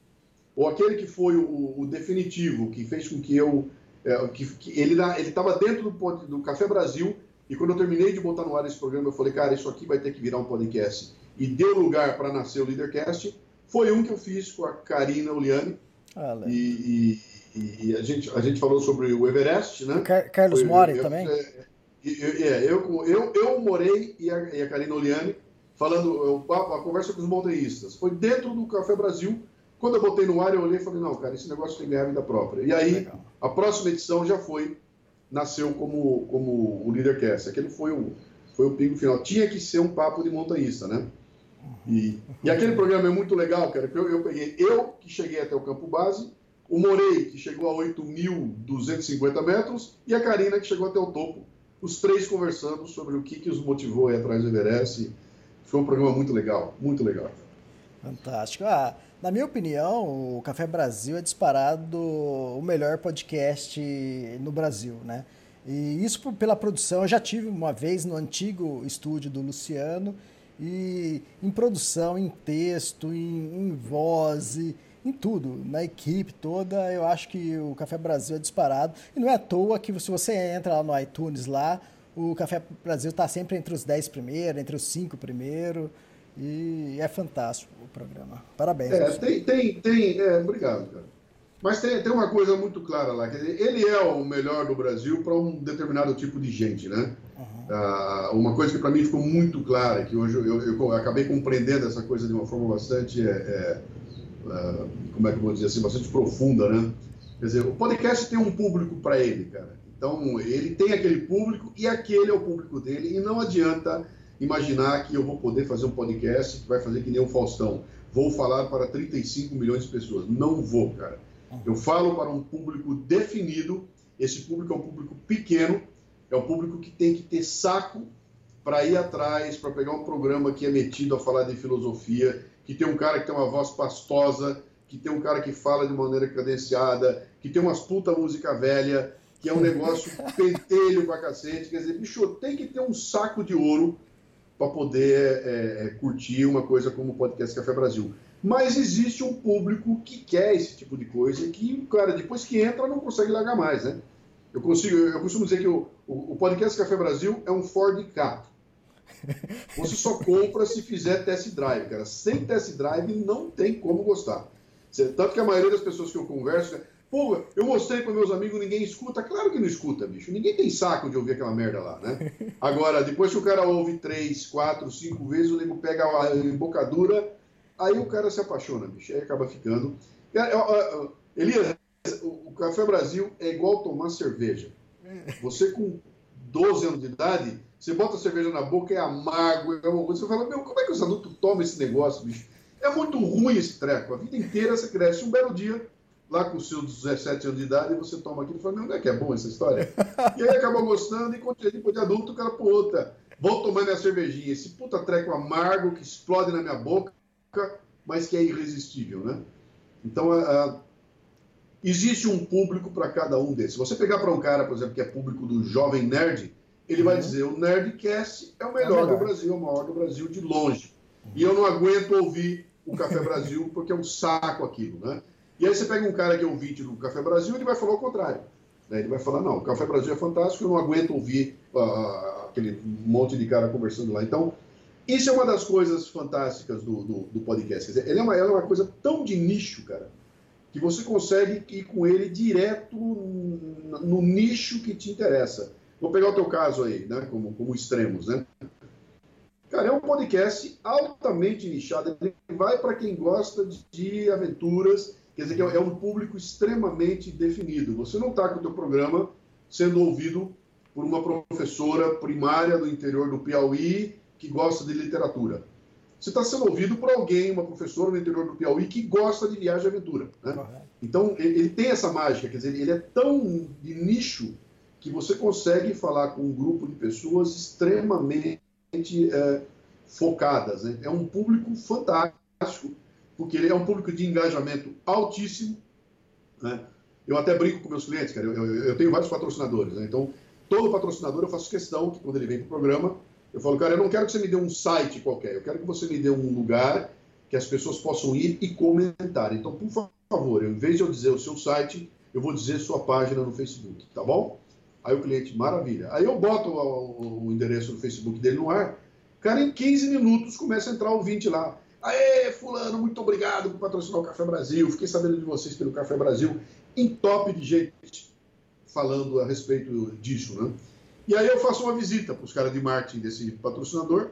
Speaker 2: ou aquele que foi o, o definitivo, que fez com que eu. É, que, que ele estava dentro do, do Café Brasil, e quando eu terminei de botar no ar esse programa, eu falei, cara, isso aqui vai ter que virar um podcast e deu lugar para nascer o Leadercast, foi um que eu fiz com a Karina Uliani. Ah, e, e, e, a, gente, a gente falou sobre o Everest, né?
Speaker 3: Car Carlos Mori também?
Speaker 2: É, é, eu, eu, eu morei e a, e a Karina Uliani falando a, a conversa com os montanhistas. Foi dentro do Café Brasil. Quando eu botei no ar, eu olhei e falei, não, cara, esse negócio tem que ganhar vida própria. E aí, Legal. a próxima edição já foi, nasceu como, como o Leadercast. Aquele foi o, foi o pico final. Tinha que ser um papo de montanhista, né? E, e aquele programa é muito legal, cara, eu, eu peguei eu que cheguei até o campo base, o Morei, que chegou a 8.250 metros, e a Karina, que chegou até o topo. Os três conversando sobre o que, que os motivou a ir atrás do Everest. Foi um programa muito legal, muito legal.
Speaker 3: Fantástico. Ah, na minha opinião, o Café Brasil é disparado o melhor podcast no Brasil, né? E isso pela produção. Eu já tive uma vez no antigo estúdio do Luciano e em produção, em texto, em, em voz, em tudo, na equipe toda, eu acho que o Café Brasil é disparado. E não é à toa que se você entra lá no iTunes lá, o Café Brasil está sempre entre os 10 primeiros, entre os 5 primeiros. E é fantástico o programa. Parabéns.
Speaker 2: É, tem, tem, tem. É, obrigado, cara. Mas tem, tem uma coisa muito clara lá, quer dizer, ele é o melhor do Brasil para um determinado tipo de gente, né? Uhum. Ah, uma coisa que para mim ficou muito clara, que hoje eu, eu, eu, acabei compreendendo essa coisa de uma forma bastante, é, é, é, como é que eu vou dizer assim, bastante profunda, né? Quer dizer, o podcast tem um público para ele, cara. Então, ele tem aquele público e aquele é o público dele, e não adianta imaginar que eu vou poder fazer um podcast que vai fazer que nem o Faustão. Vou falar para 35 milhões de pessoas. Não vou, cara. Eu falo para um público definido, esse público é um público pequeno, é um público que tem que ter saco para ir atrás, para pegar um programa que é metido a falar de filosofia, que tem um cara que tem uma voz pastosa, que tem um cara que fala de maneira cadenciada, que tem umas puta música velha, que é um negócio [laughs] pentelho pra cacete. Quer dizer, bicho, tem que ter um saco de ouro para poder é, é, curtir uma coisa como o Podcast Café Brasil. Mas existe um público que quer esse tipo de coisa e que, cara, depois que entra, não consegue largar mais, né? Eu, consigo, eu costumo dizer que o, o, o podcast Café Brasil é um Ford Ka. Você só compra se fizer test drive, cara. Sem test drive não tem como gostar. Tanto que a maioria das pessoas que eu converso, Pô, eu mostrei para meus amigos, ninguém escuta. Claro que não escuta, bicho. Ninguém tem saco de ouvir aquela merda lá, né? [laughs] Agora, depois que o cara ouve três, quatro, cinco vezes, o nego pega a embocadura, aí o cara se apaixona, bicho. Aí acaba ficando. Elias, o Café Brasil é igual tomar cerveja. Você com 12 anos de idade, você bota a cerveja na boca, é amargo, é uma coisa. Você fala, meu, como é que os adultos tomam esse negócio, bicho? É muito ruim esse treco. A vida inteira você cresce. Um belo dia, lá com seus 17 anos de idade, você toma aquilo e fala, não é que é bom essa história? [laughs] e aí acabou gostando, e depois de adulto, o cara, puta, vou tomar minha cervejinha, esse puta treco amargo que explode na minha boca, mas que é irresistível, né? Então, a, a, existe um público para cada um desses. Se você pegar para um cara, por exemplo, que é público do Jovem Nerd, ele uhum. vai dizer, o Nerdcast é o melhor, é melhor do Brasil, é o maior do Brasil de longe. Uhum. E eu não aguento ouvir o Café Brasil, porque é um saco aquilo, né? E aí você pega um cara que é ouvinte do Café Brasil, ele vai falar o contrário. Né? Ele vai falar, não, o Café Brasil é fantástico, eu não aguento ouvir uh, aquele monte de cara conversando lá. Então, isso é uma das coisas fantásticas do, do, do podcast. Dizer, ele é, uma, ele é uma coisa tão de nicho, cara, que você consegue ir com ele direto no, no nicho que te interessa. Vou pegar o teu caso aí, né, como, como extremos, né? Cara, é um podcast altamente nichado. Ele vai para quem gosta de aventuras, Quer dizer que é um público extremamente definido. Você não está com o teu programa sendo ouvido por uma professora primária do interior do Piauí que gosta de literatura. Você está sendo ouvido por alguém, uma professora no interior do Piauí que gosta de viagem e aventura. Né? Então, ele tem essa mágica, quer dizer, ele é tão de nicho que você consegue falar com um grupo de pessoas extremamente é, focadas. Né? É um público fantástico porque ele é um público de engajamento altíssimo. Né? Eu até brinco com meus clientes, cara. Eu, eu, eu tenho vários patrocinadores, né? então todo patrocinador eu faço questão que quando ele vem para o programa, eu falo, cara, eu não quero que você me dê um site qualquer, eu quero que você me dê um lugar que as pessoas possam ir e comentar. Então, por favor, em vez de eu dizer o seu site, eu vou dizer sua página no Facebook, tá bom? Aí o cliente, maravilha. Aí eu boto o, o endereço do Facebook dele no ar, cara, em 15 minutos começa a entrar o 20 lá. Aê, fulano, muito obrigado por patrocinar o Café Brasil. Fiquei sabendo de vocês pelo Café Brasil. Em top de gente falando a respeito disso, né? E aí eu faço uma visita para os caras de marketing desse patrocinador,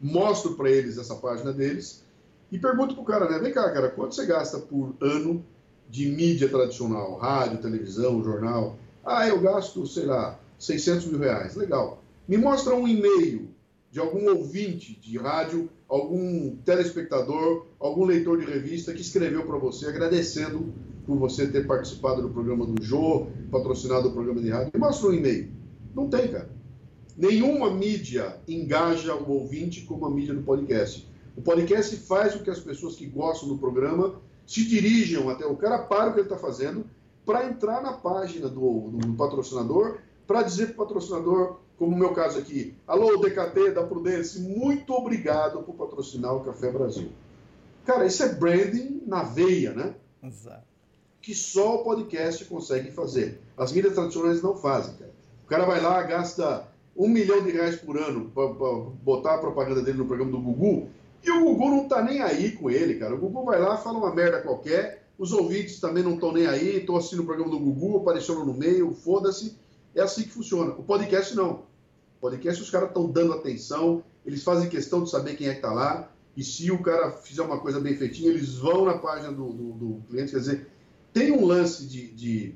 Speaker 2: mostro para eles essa página deles e pergunto para o cara, né? Vem cá, cara, quanto você gasta por ano de mídia tradicional? Rádio, televisão, jornal? Ah, eu gasto, sei lá, 600 mil reais. Legal. Me mostra um e-mail de algum ouvinte de rádio, algum telespectador, algum leitor de revista que escreveu para você agradecendo por você ter participado do programa do Jô, patrocinado o programa de rádio. Mostra um e-mail. Não tem, cara. Nenhuma mídia engaja o ouvinte como a mídia do podcast. O podcast faz com que as pessoas que gostam do programa se dirijam até o cara, para o que ele está fazendo, para entrar na página do, do patrocinador, para dizer para o patrocinador como no meu caso aqui. Alô, DKT da Prudence, muito obrigado por patrocinar o Café Brasil. Cara, isso é branding na veia, né? Exato. Que só o podcast consegue fazer. As mídias tradicionais não fazem, cara. O cara vai lá, gasta um milhão de reais por ano para botar a propaganda dele no programa do Gugu, e o Gugu não tá nem aí com ele, cara. O Gugu vai lá, fala uma merda qualquer, os ouvintes também não estão nem aí, estão assistindo o programa do Gugu, apareceram no meio, foda-se. É assim que funciona. O podcast não. O podcast os caras estão dando atenção, eles fazem questão de saber quem é que está lá, e se o cara fizer uma coisa bem feitinha, eles vão na página do, do, do cliente. Quer dizer, tem um lance de, de,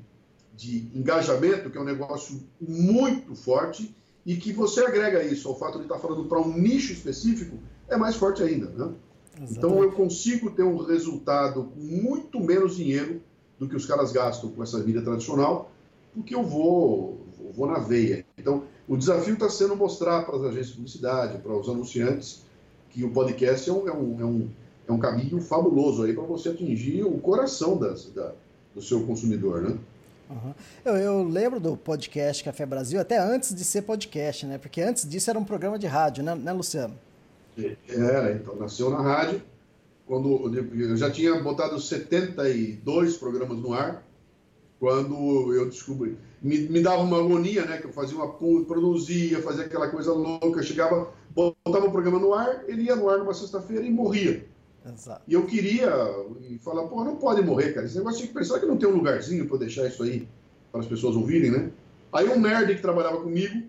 Speaker 2: de, engajamento que é um negócio muito forte e que você agrega isso ao fato de estar tá falando para um nicho específico, é mais forte ainda. Né? Então eu consigo ter um resultado com muito menos dinheiro do que os caras gastam com essa vida tradicional, porque eu vou eu vou na veia. Então, o desafio está sendo mostrar para as agências de publicidade, para os anunciantes, que o podcast é um, é um, é um, é um caminho fabuloso aí para você atingir o coração das, da, do seu consumidor, né?
Speaker 3: Uhum. Eu, eu, lembro do podcast Café Brasil até antes de ser podcast, né? Porque antes disso era um programa de rádio, né, né Luciano?
Speaker 2: Era, então nasceu na rádio. Quando eu já tinha botado 72 programas no ar, quando eu descobri. Me, me dava uma agonia, né? Que eu fazia uma produzia, fazia aquela coisa louca, chegava botava o programa no ar, ele ia no ar numa sexta-feira e morria.
Speaker 3: Exato.
Speaker 2: E eu queria falar, pô, não pode morrer, cara. Esse negócio tinha que pensar que não tem um lugarzinho para deixar isso aí para as pessoas ouvirem, né? Aí um nerd que trabalhava comigo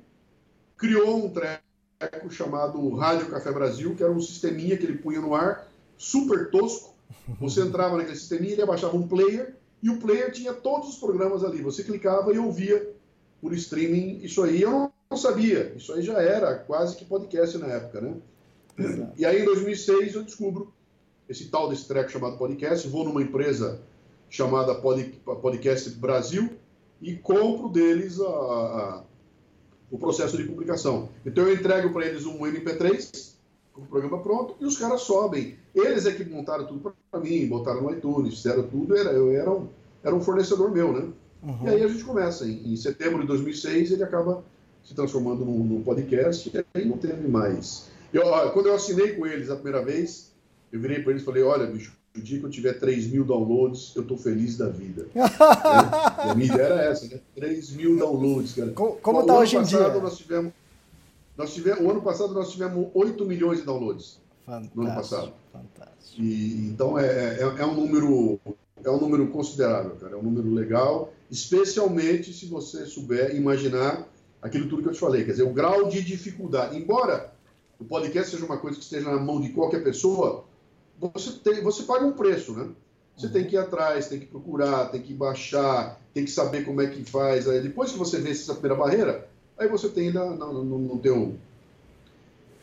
Speaker 2: criou um treco chamado Rádio Café Brasil, que era um sisteminha que ele punha no ar, super tosco. Você entrava naquele sisteminha, ele abaixava um player e o player tinha todos os programas ali. Você clicava e ouvia por streaming isso aí. Eu não sabia, isso aí já era quase que podcast na época, né? Exato. E aí em 2006 eu descubro esse tal desse treco chamado podcast, vou numa empresa chamada Podcast Brasil e compro deles a, a, o processo de publicação. Então eu entrego para eles um MP3 com o programa pronto e os caras sobem. Eles é que montaram tudo para mim, botaram no iTunes, fizeram tudo, era, eu era um, era um fornecedor meu, né? Uhum. E aí a gente começa. Em, em, setembro de 2006 ele acaba se transformando num, num podcast e aí não teve mais. Eu, quando eu assinei com eles a primeira vez, eu virei para eles e falei, olha, bicho, o dia que eu tiver 3 mil downloads, eu tô feliz da vida. [laughs] né? a minha ideia era essa, né? 3 mil downloads, cara.
Speaker 3: Como, como tá hoje em dia?
Speaker 2: Nós tivemos, nós tivemos, o ano passado nós tivemos 8 milhões de downloads.
Speaker 3: Fantástico,
Speaker 2: no ano passado.
Speaker 3: Fantástico.
Speaker 2: E, então é, é, é, um número é um número considerável, cara. É um número legal, especialmente se você souber imaginar aquilo tudo que eu te falei, quer dizer, o grau de dificuldade. Embora o podcast seja uma coisa que esteja na mão de qualquer pessoa, você, tem, você paga um preço, né? Você tem que ir atrás, tem que procurar, tem que baixar, tem que saber como é que faz. Aí, depois que você vence essa primeira barreira, aí você tem no, no, no teu,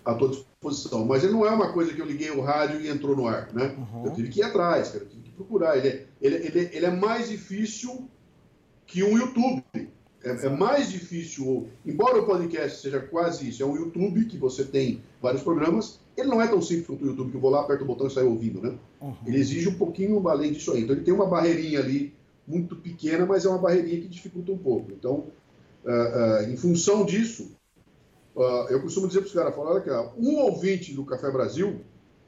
Speaker 2: à tua disposição. Mas ele não é uma coisa que eu liguei o rádio e entrou no ar, né? Uhum. Eu tive que ir atrás, cara, eu tive que procurar. Ele é, ele, ele, ele é mais difícil que um YouTube. É, é, mais difícil, embora o podcast seja quase isso, é um YouTube que você tem vários programas, ele não é tão simples quanto o YouTube, que eu vou lá, aperto o botão e saio ouvindo, né? Uhum. Ele exige um pouquinho além disso aí. Então ele tem uma barreirinha ali, muito pequena, mas é uma barreirinha que dificulta um pouco. Então, uh, uh, em função disso, uh, eu costumo dizer para os caras, falar, olha aqui, um ouvinte do Café Brasil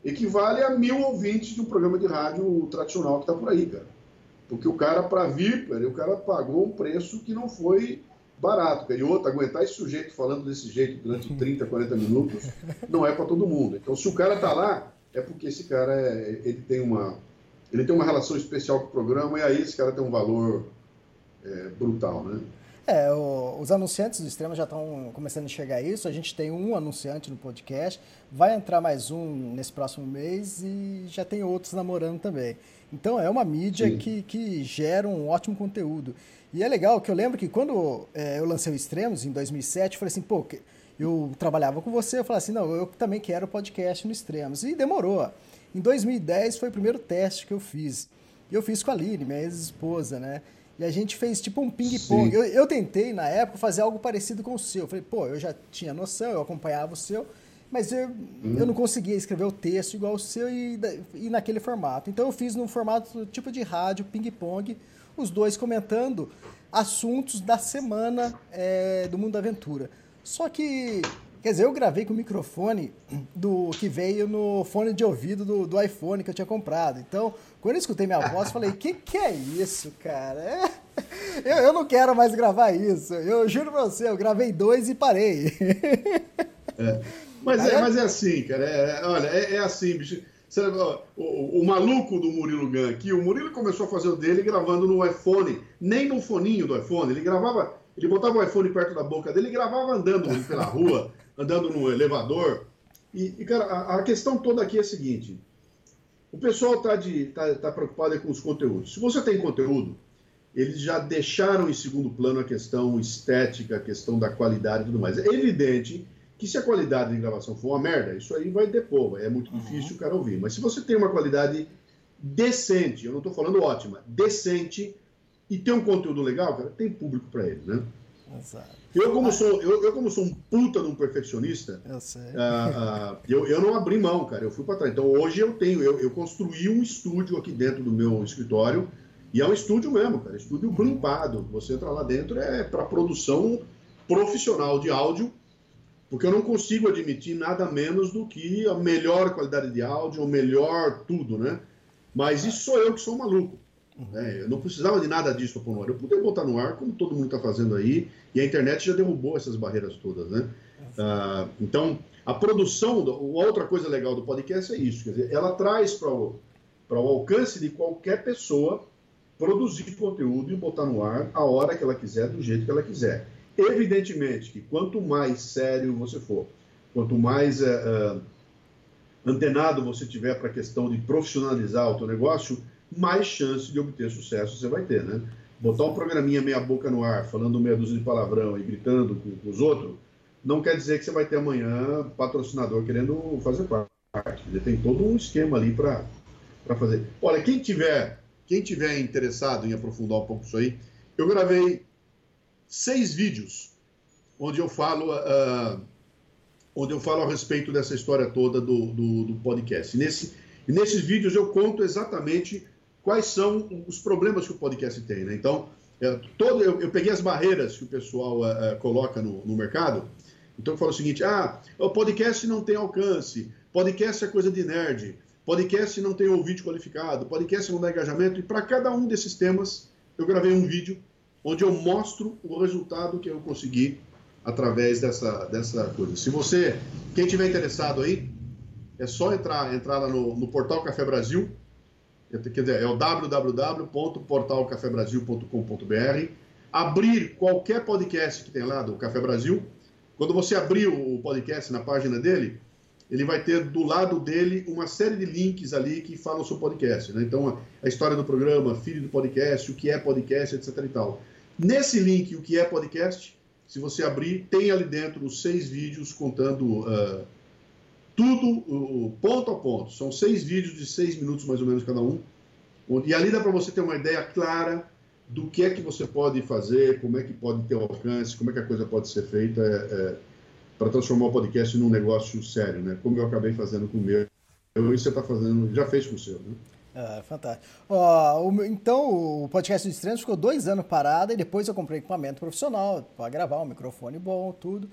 Speaker 2: equivale a mil ouvintes de um programa de rádio tradicional que está por aí, cara. Porque o cara, para vir, o cara pagou um preço que não foi barato. Cara. E outro, aguentar esse sujeito falando desse jeito durante [laughs] 30, 40 minutos não é para todo mundo. Então, se o cara está lá, é porque esse cara é, ele tem uma ele tem uma relação especial com o programa e aí esse cara tem um valor é, brutal, né?
Speaker 3: É, o, os anunciantes do Extremo já estão começando a enxergar isso. A gente tem um anunciante no podcast, vai entrar mais um nesse próximo mês e já tem outros namorando também. Então é uma mídia que, que gera um ótimo conteúdo. E é legal que eu lembro que quando é, eu lancei o Extremos, em 2007, eu falei assim, pô, eu trabalhava com você, eu falei assim, não, eu também quero podcast no Extremos. E demorou. Em 2010 foi o primeiro teste que eu fiz. E eu fiz com a Aline, minha ex-esposa, né? E a gente fez tipo um ping-pong. Eu, eu, tentei, na época, fazer algo parecido com o seu. Eu falei, pô, eu já tinha noção, eu acompanhava o seu. Mas eu, hum. eu não conseguia escrever o texto igual o seu e, e naquele formato. Então eu fiz num formato tipo de rádio, ping-pong, os dois comentando assuntos da semana é, do Mundo da Aventura. Só que, quer dizer, eu gravei com o microfone do que veio no fone de ouvido do, do iPhone que eu tinha comprado. Então, quando eu escutei minha voz, eu falei, que que é isso, cara? É, [laughs] eu, eu não quero mais gravar isso. Eu juro pra você, eu gravei dois e parei.
Speaker 2: É. Mas, é, mas é assim, cara. É, é, olha, é, é assim, bicho. O, o, o, maluco do Murilo Gun aqui, o Murilo começou a fazer o dele gravando no iPhone, nem no foninho do iPhone. Ele gravava, ele botava o iPhone perto da boca dele e gravava andando pela rua, andando no elevador. E, e cara, a, a, questão toda aqui é a seguinte: o pessoal está tá, tá preocupado com os conteúdos. Se você tem conteúdo, eles já deixaram em segundo plano a questão estética, a questão da qualidade e tudo mais. É evidente que se a qualidade de gravação for uma merda, isso aí vai depor, é muito difícil uhum. o cara ouvir. Mas se você tem uma qualidade decente, eu não estou falando ótima, decente, e tem um conteúdo legal, cara, tem público para ele, né? Exato. Eu como, sou, eu, eu, como sou um puta de um perfeccionista,
Speaker 3: eu, sei. Uh,
Speaker 2: uh, eu, eu não abri mão, cara, eu fui para trás. Então hoje eu tenho, eu, eu construí um estúdio aqui dentro do meu escritório, e é um estúdio mesmo, cara, estúdio blimpado. Você entra lá dentro, é para produção profissional de áudio porque eu não consigo admitir nada menos do que a melhor qualidade de áudio, o melhor tudo, né? Mas isso sou eu que sou maluco. Né? Eu não precisava de nada disso para pôr no ar. Eu podia botar no ar, como todo mundo está fazendo aí, e a internet já derrubou essas barreiras todas. Né? Ah, então, a produção, outra coisa legal do podcast é isso, quer dizer, ela traz para o, o alcance de qualquer pessoa produzir conteúdo e botar no ar a hora que ela quiser, do jeito que ela quiser. Evidentemente que quanto mais sério você for, quanto mais uh, antenado você tiver para a questão de profissionalizar o teu negócio, mais chance de obter sucesso você vai ter, né? Botar um programinha meia boca no ar, falando meia dúzia de palavrão e gritando com, com os outros, não quer dizer que você vai ter amanhã patrocinador querendo fazer parte. Ele tem todo um esquema ali para fazer. Olha, quem tiver, quem tiver interessado em aprofundar um pouco isso aí, eu gravei seis vídeos onde eu falo uh, onde eu falo a respeito dessa história toda do, do, do podcast. E nesse, nesses vídeos eu conto exatamente quais são os problemas que o podcast tem. Né? Então, é, todo, eu, eu, peguei as barreiras que o pessoal é, coloca no, no, mercado. Então, eu falo o seguinte: ah, o podcast não tem alcance, podcast é coisa de nerd, podcast não tem ouvinte qualificado, podcast não dá engajamento. E para cada um desses temas, eu gravei um vídeo onde eu mostro o resultado que eu consegui através dessa, dessa coisa. Se você, quem tiver interessado aí, é só entrar, entrar lá no, no portal Café Brasil, quer dizer, é o www.portalcafebrasil.com.br, abrir qualquer podcast que tem lá do Café Brasil. Quando você abrir o podcast na página dele, ele vai ter do lado dele uma série de links ali que falam sobre podcast. Né? Então, a história do programa, filho do podcast, o que é podcast, etc. e tal. Nesse link, o que é podcast, se você abrir, tem ali dentro os seis vídeos contando uh, tudo ponto a ponto. São seis vídeos de seis minutos mais ou menos cada um. E ali dá para você ter uma ideia clara do que é que você pode fazer, como é que pode ter alcance, como é que a coisa pode ser feita é, é, para transformar o podcast num negócio sério, né? Como eu acabei fazendo com o meu. E você está fazendo, já fez com o seu, né?
Speaker 3: Ah, fantástico. Ó, o, então, o podcast do Extremos ficou dois anos parado e depois eu comprei equipamento profissional para gravar, um microfone bom, tudo.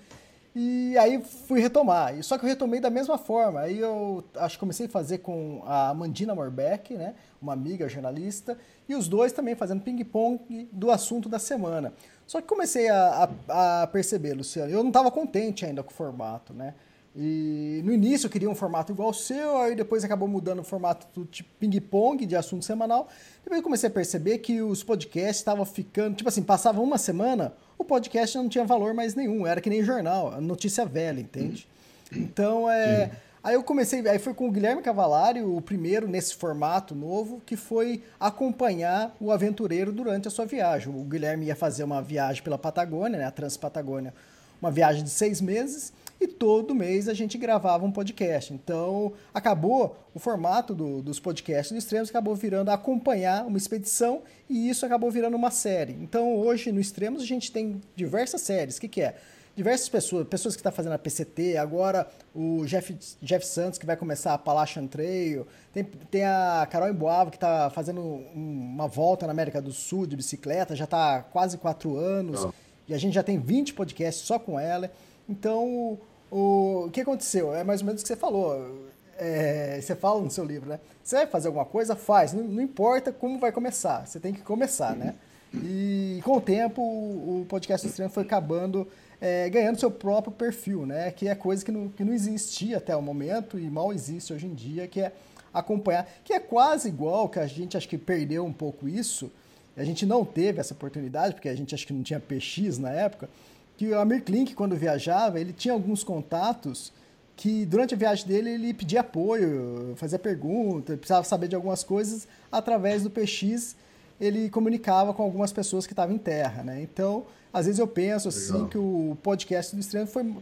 Speaker 3: E aí fui retomar. Só que eu retomei da mesma forma. Aí eu acho que comecei a fazer com a Mandina Morbeck, né? Uma amiga jornalista, e os dois também fazendo ping-pong do assunto da semana. Só que comecei a, a, a perceber, Luciano, eu não estava contente ainda com o formato, né? E no início eu queria um formato igual ao seu, aí depois acabou mudando o formato do tipo ping-pong de assunto semanal. Depois eu comecei a perceber que os podcasts estavam ficando, tipo assim, passava uma semana, o podcast não tinha valor mais nenhum, era que nem jornal, notícia velha, entende? Então é. Sim. Aí eu comecei, aí foi com o Guilherme Cavalari, o primeiro nesse formato novo, que foi acompanhar o aventureiro durante a sua viagem. O Guilherme ia fazer uma viagem pela Patagônia, né, a Transpatagônia, uma viagem de seis meses, e todo mês a gente gravava um podcast. Então, acabou o formato do, dos podcasts do Extremos, acabou virando acompanhar uma expedição e isso acabou virando uma série. Então, hoje no Extremos a gente tem diversas séries. O que, que é? Diversas pessoas, pessoas que estão tá fazendo a PCT, agora o Jeff, Jeff Santos que vai começar a Appalachian Trail, tem, tem a Carol Emboava que está fazendo uma volta na América do Sul de bicicleta, já está quase quatro anos, oh. e a gente já tem 20 podcasts só com ela. Então, o, que aconteceu? É mais ou menos o que você falou. É, você fala no seu livro, né? Você vai fazer alguma coisa? Faz. Não, não, importa como vai começar. Você tem que começar, né? E com o tempo, o, podcast estranho foi acabando é, ganhando seu próprio perfil, né? Que é coisa que não, que não existia até o momento e mal existe hoje em dia, que é acompanhar, que é quase igual que a gente acho que perdeu um pouco isso. A gente não teve essa oportunidade, porque a gente acho que não tinha PX na época, que o Amir Klink, quando viajava, ele tinha alguns contatos que durante a viagem dele ele pedia apoio, fazia pergunta, precisava saber de algumas coisas, através do PX ele comunicava com algumas pessoas que estavam em terra, né? Então, às vezes eu penso assim Legal. que o podcast do Extremo foi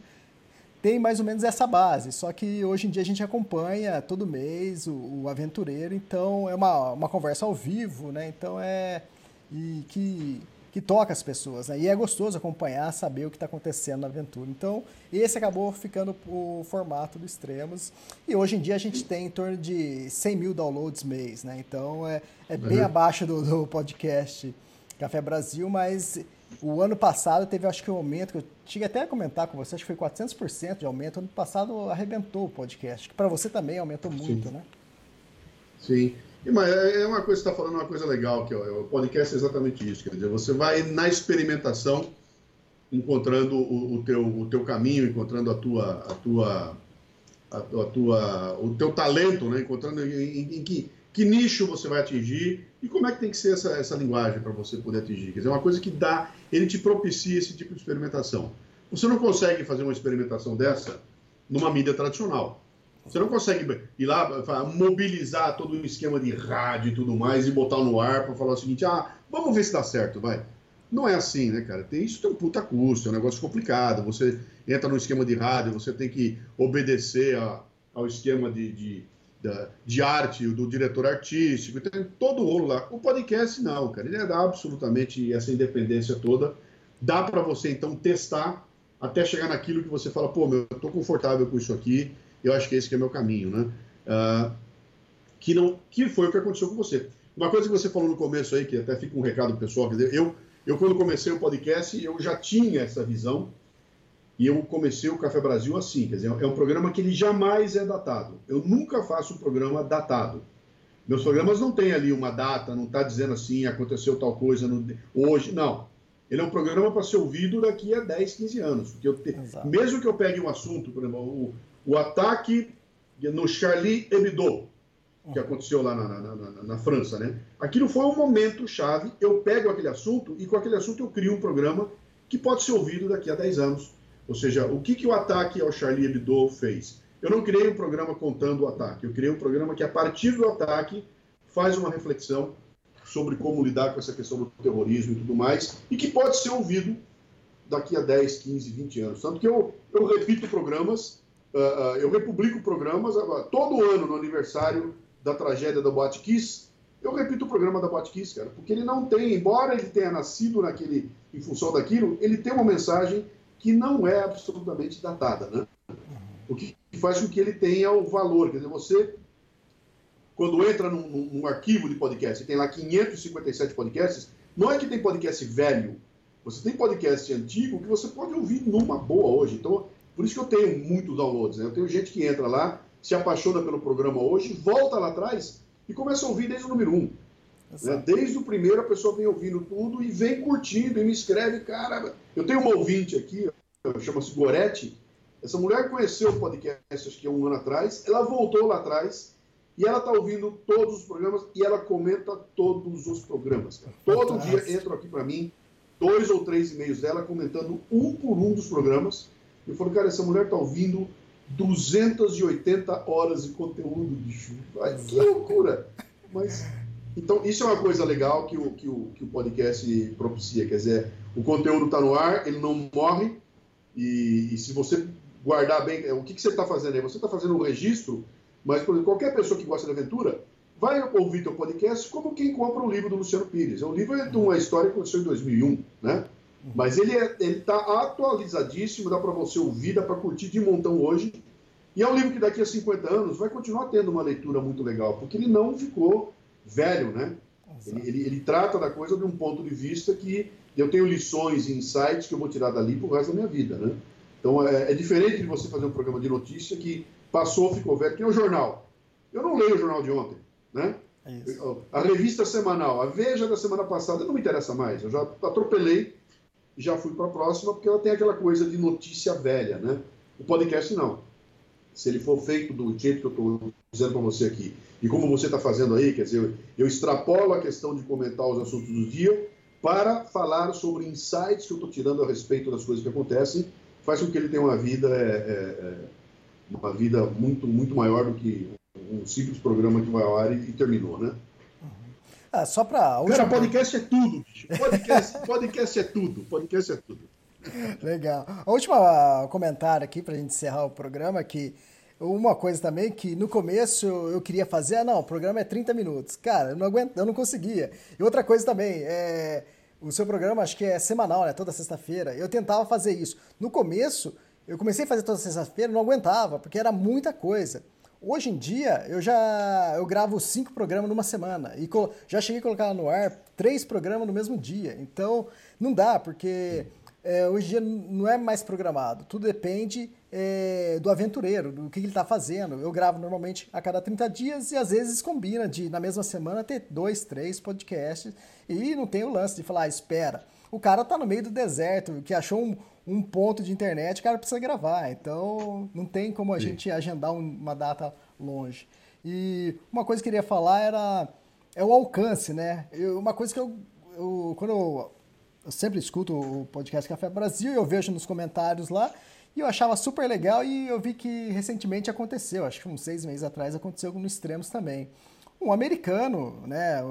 Speaker 3: tem mais ou menos essa base, só que hoje em dia a gente acompanha todo mês o, o aventureiro, então é uma, uma conversa ao vivo, né? Então é e que que toca as pessoas. Né? E é gostoso acompanhar, saber o que está acontecendo na aventura. Então, esse acabou ficando o formato do Extremos. E hoje em dia a gente tem em torno de 100 mil downloads mês. Né? Então, é, é bem uhum. abaixo do, do, podcast Café Brasil, mas o ano passado teve, acho que, um aumento, que eu cheguei até a comentar com você, acho que foi 400% de aumento. Ano passado arrebentou o podcast, que para você também aumentou muito,
Speaker 2: Sim.
Speaker 3: né?
Speaker 2: Sim. Mas é, é uma coisa que está falando, uma coisa legal, que é o podcast é exatamente isso. Quer dizer, você vai na experimentação encontrando o, o, teu, o teu caminho, encontrando a tua, a tua, a, a tua, o teu talento, né? encontrando em, em, em, que, que nicho você vai atingir e como é que tem que ser essa, essa linguagem para você poder atingir. Quer dizer, é uma coisa que dá, ele te propicia esse tipo de experimentação. Você não consegue fazer uma experimentação dessa numa mídia tradicional. Você não consegue ir lá, mobilizar todo o esquema de rádio e tudo mais e botar no ar para falar o seguinte: ah, vamos ver se dá certo, vai. Não é assim, né, cara? Tem, isso tem um puta custo, é um negócio complicado. Você entra no esquema de rádio, você tem que obedecer a, ao esquema de, de, de, de arte do diretor artístico, tem todo o rolo lá. O podcast, não, cara. Ele dá absolutamente essa independência toda. Dá para você, então, testar até chegar naquilo que você fala, pô, meu, eu tô confortável com isso aqui, eu acho que esse que é meu caminho, né? Uh, que, não, que foi o que aconteceu com você. Uma coisa que você falou no começo aí, que até fica um recado pessoal, quer dizer, eu, eu quando comecei o podcast, eu já tinha essa visão, e eu comecei o Café Brasil assim, quer dizer, é um programa que ele jamais é datado. Eu nunca faço um programa datado. Meus programas não têm ali uma data, não está dizendo assim, aconteceu tal coisa no, hoje, não. Ele é um programa para ser ouvido daqui a 10, 15 anos. Porque te... mesmo que eu pegue um assunto, por exemplo, o, o ataque no Charlie Hebdo, que aconteceu lá na, na, na, na, França, né? Aquilo foi um momento chave. Eu pego aquele assunto e com aquele assunto eu crio um programa que pode ser ouvido daqui a 10 anos. Ou seja, o que, que o ataque ao Charlie Hebdo fez? Eu não criei um programa contando o ataque, eu criei um programa que, a partir do ataque, faz uma reflexão sobre como lidar com essa questão do terrorismo e tudo mais, e que pode ser ouvido daqui a 10, 15, 20 anos. Tanto que eu, eu repito programas, uh, eu republico programas, uh, todo ano no aniversário da tragédia da Boate Kiss, eu repito o programa da Boate Kiss, cara, porque ele não tem, embora ele tenha nascido naquele, em função daquilo, ele tem uma mensagem que não é absolutamente datada, né? O que faz com que ele tenha o valor, quer dizer, você quando entra num, num, arquivo de podcast tem lá 557 podcasts, não é que tem podcast velho. Você tem podcast antigo que você pode ouvir numa boa hoje. Então, por isso que eu tenho muitos downloads. Né? Eu tenho gente que entra lá, se apaixona pelo programa hoje, volta lá atrás e começa a ouvir desde o número um. Né? Desde o primeiro a pessoa vem ouvindo tudo e vem curtindo e me escreve, cara. Eu tenho uma ouvinte aqui, chama-se Gorete. Essa mulher conheceu o podcast acho que um ano atrás, ela voltou lá atrás e ela está ouvindo todos os programas e ela comenta todos os programas. Cara. Todo dia entram aqui para mim dois ou três e-mails dela comentando um por um dos programas. Eu falo, cara, essa mulher está ouvindo 280 horas de conteúdo, bicho. Ai, que loucura! Mas, então, isso é uma coisa legal que o, que o, que o podcast propicia. Quer dizer, o conteúdo está no ar, ele não morre. E, e se você guardar bem, o que, que você está fazendo aí? Você está fazendo um registro mas, por exemplo, qualquer pessoa que gosta de aventura vai ouvir teu podcast como quem compra um livro do Luciano Pires. O livro é de uma história que aconteceu em 2001, né? Mas ele é, está atualizadíssimo, dá para você ouvir, dá para curtir de montão hoje. E é um livro que daqui a 50 anos vai continuar tendo uma leitura muito legal, porque ele não ficou velho, né? Ele, ele, ele, trata da coisa de um ponto de vista que eu tenho lições e insights que eu vou tirar dali pro resto da minha vida, né? Então é, é diferente de você fazer um programa de notícia que passou, ficou velho. Tem o jornal. Eu não leio o jornal de ontem, né? É a revista semanal, a Veja da semana passada, não me interessa mais. Eu já atropelei já fui para a próxima, porque ela tem aquela coisa de notícia velha, né? O podcast não. Se ele for feito do jeito que eu estou dizendo para você aqui, e como você está fazendo aí, quer dizer, eu extrapolo a questão de comentar os assuntos do dia para falar sobre insights que eu estou tirando a respeito das coisas que acontecem, faz com que ele tenha uma vida é, é, é uma vida muito, muito maior do que um simples programa que vai ao ar e, e terminou, né?
Speaker 3: Ah, só para.
Speaker 2: Cara, podcast é tudo, bicho. Podcast, [laughs] podcast é tudo. Podcast é tudo.
Speaker 3: Legal. A última comentário aqui para a gente encerrar o programa que uma coisa também que no começo eu queria fazer, ah, não, o programa é 30 minutos. Cara, eu não aguento, eu não conseguia. E outra coisa também, é, o seu programa acho que é semanal, né? Toda sexta-feira. Eu tentava fazer isso. No começo, eu comecei a fazer toda sexta-feira, não aguentava, porque era muita coisa. Hoje em dia, eu já eu gravo cinco programas numa semana e já cheguei a colocar no ar três programas no mesmo dia. Então, não dá, porque é, hoje em dia não é mais programado. Tudo depende é, do aventureiro, do que ele está fazendo. Eu gravo normalmente a cada 30 dias e às vezes combina de, na mesma semana, ter dois, três podcasts. E não tem o lance de falar, ah, espera. O cara está no meio do deserto, que achou um, um, ponto de internet, o cara precisa gravar. Então não tem como a Sim. gente agendar uma data longe. E uma coisa que eu queria falar era é o alcance, né? Eu, uma coisa que eu, eu quando eu eu sempre escuto o podcast Café Brasil, eu vejo nos comentários lá, e eu achava super legal, e eu vi que recentemente aconteceu, acho que uns seis meses atrás aconteceu no Extremos também. Um americano, né,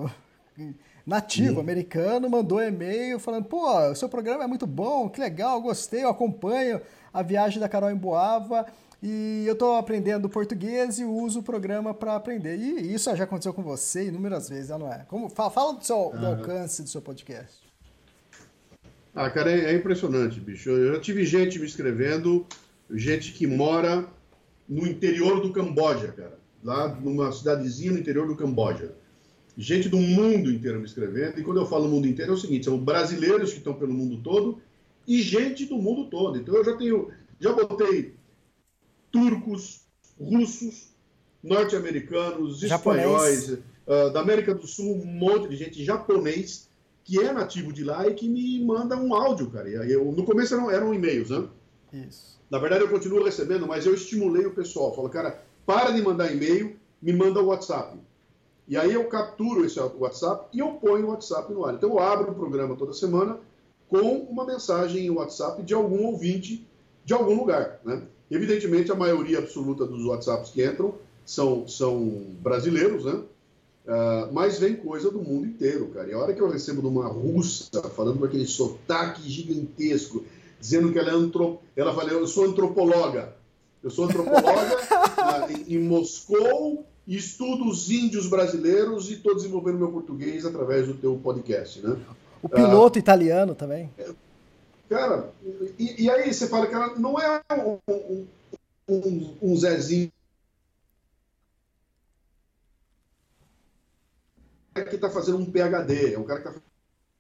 Speaker 3: [laughs] nativo americano, mandou e-mail falando, pô, o seu programa é muito bom, que legal, gostei, eu acompanho a viagem da Carol em Boava, e eu estou aprendendo português e uso o programa para aprender. E isso já aconteceu com você inúmeras vezes, não é? Como, fala, fala do, seu, do alcance do seu podcast.
Speaker 2: Ah, cara, é, é, impressionante, bicho. Eu já tive gente me escrevendo, gente que mora no interior do Camboja, cara. Lá numa cidadezinha no interior do Camboja. Gente do mundo inteiro me escrevendo. E quando eu falo mundo inteiro é o seguinte: são brasileiros que estão pelo mundo todo e gente do mundo todo. Então eu já tenho, já botei turcos, russos, norte-americanos, espanhóis, uh, da América do Sul, um monte de gente, japonês que é nativo de lá e que me manda um áudio, cara. Eu, no começo eram, eram e-mails, né?
Speaker 3: Isso.
Speaker 2: Na verdade, eu continuo recebendo, mas eu estimulei o pessoal. Falo, cara, para de mandar e-mail, me manda o WhatsApp. E aí eu capturo esse WhatsApp e eu ponho o WhatsApp no ar. Então eu abro o programa toda semana com uma mensagem em WhatsApp de algum ouvinte de algum lugar, né? Evidentemente, a maioria absoluta dos WhatsApps que entram são, são brasileiros, né? Uh, mas vem coisa do mundo inteiro, cara. E a hora que eu recebo de uma russa falando com aquele sotaque gigantesco, dizendo que ela é antrop... ela fala, eu sou antropóloga. Eu sou antropóloga [laughs] uh, em, em, Moscou estudo os índios brasileiros e estou desenvolvendo meu português através do teu podcast, né?
Speaker 3: O piloto uh, italiano também.
Speaker 2: Cara, e, e, aí você fala que ela não é um, um, um, um Zezinho que está fazendo um PhD, é um cara que está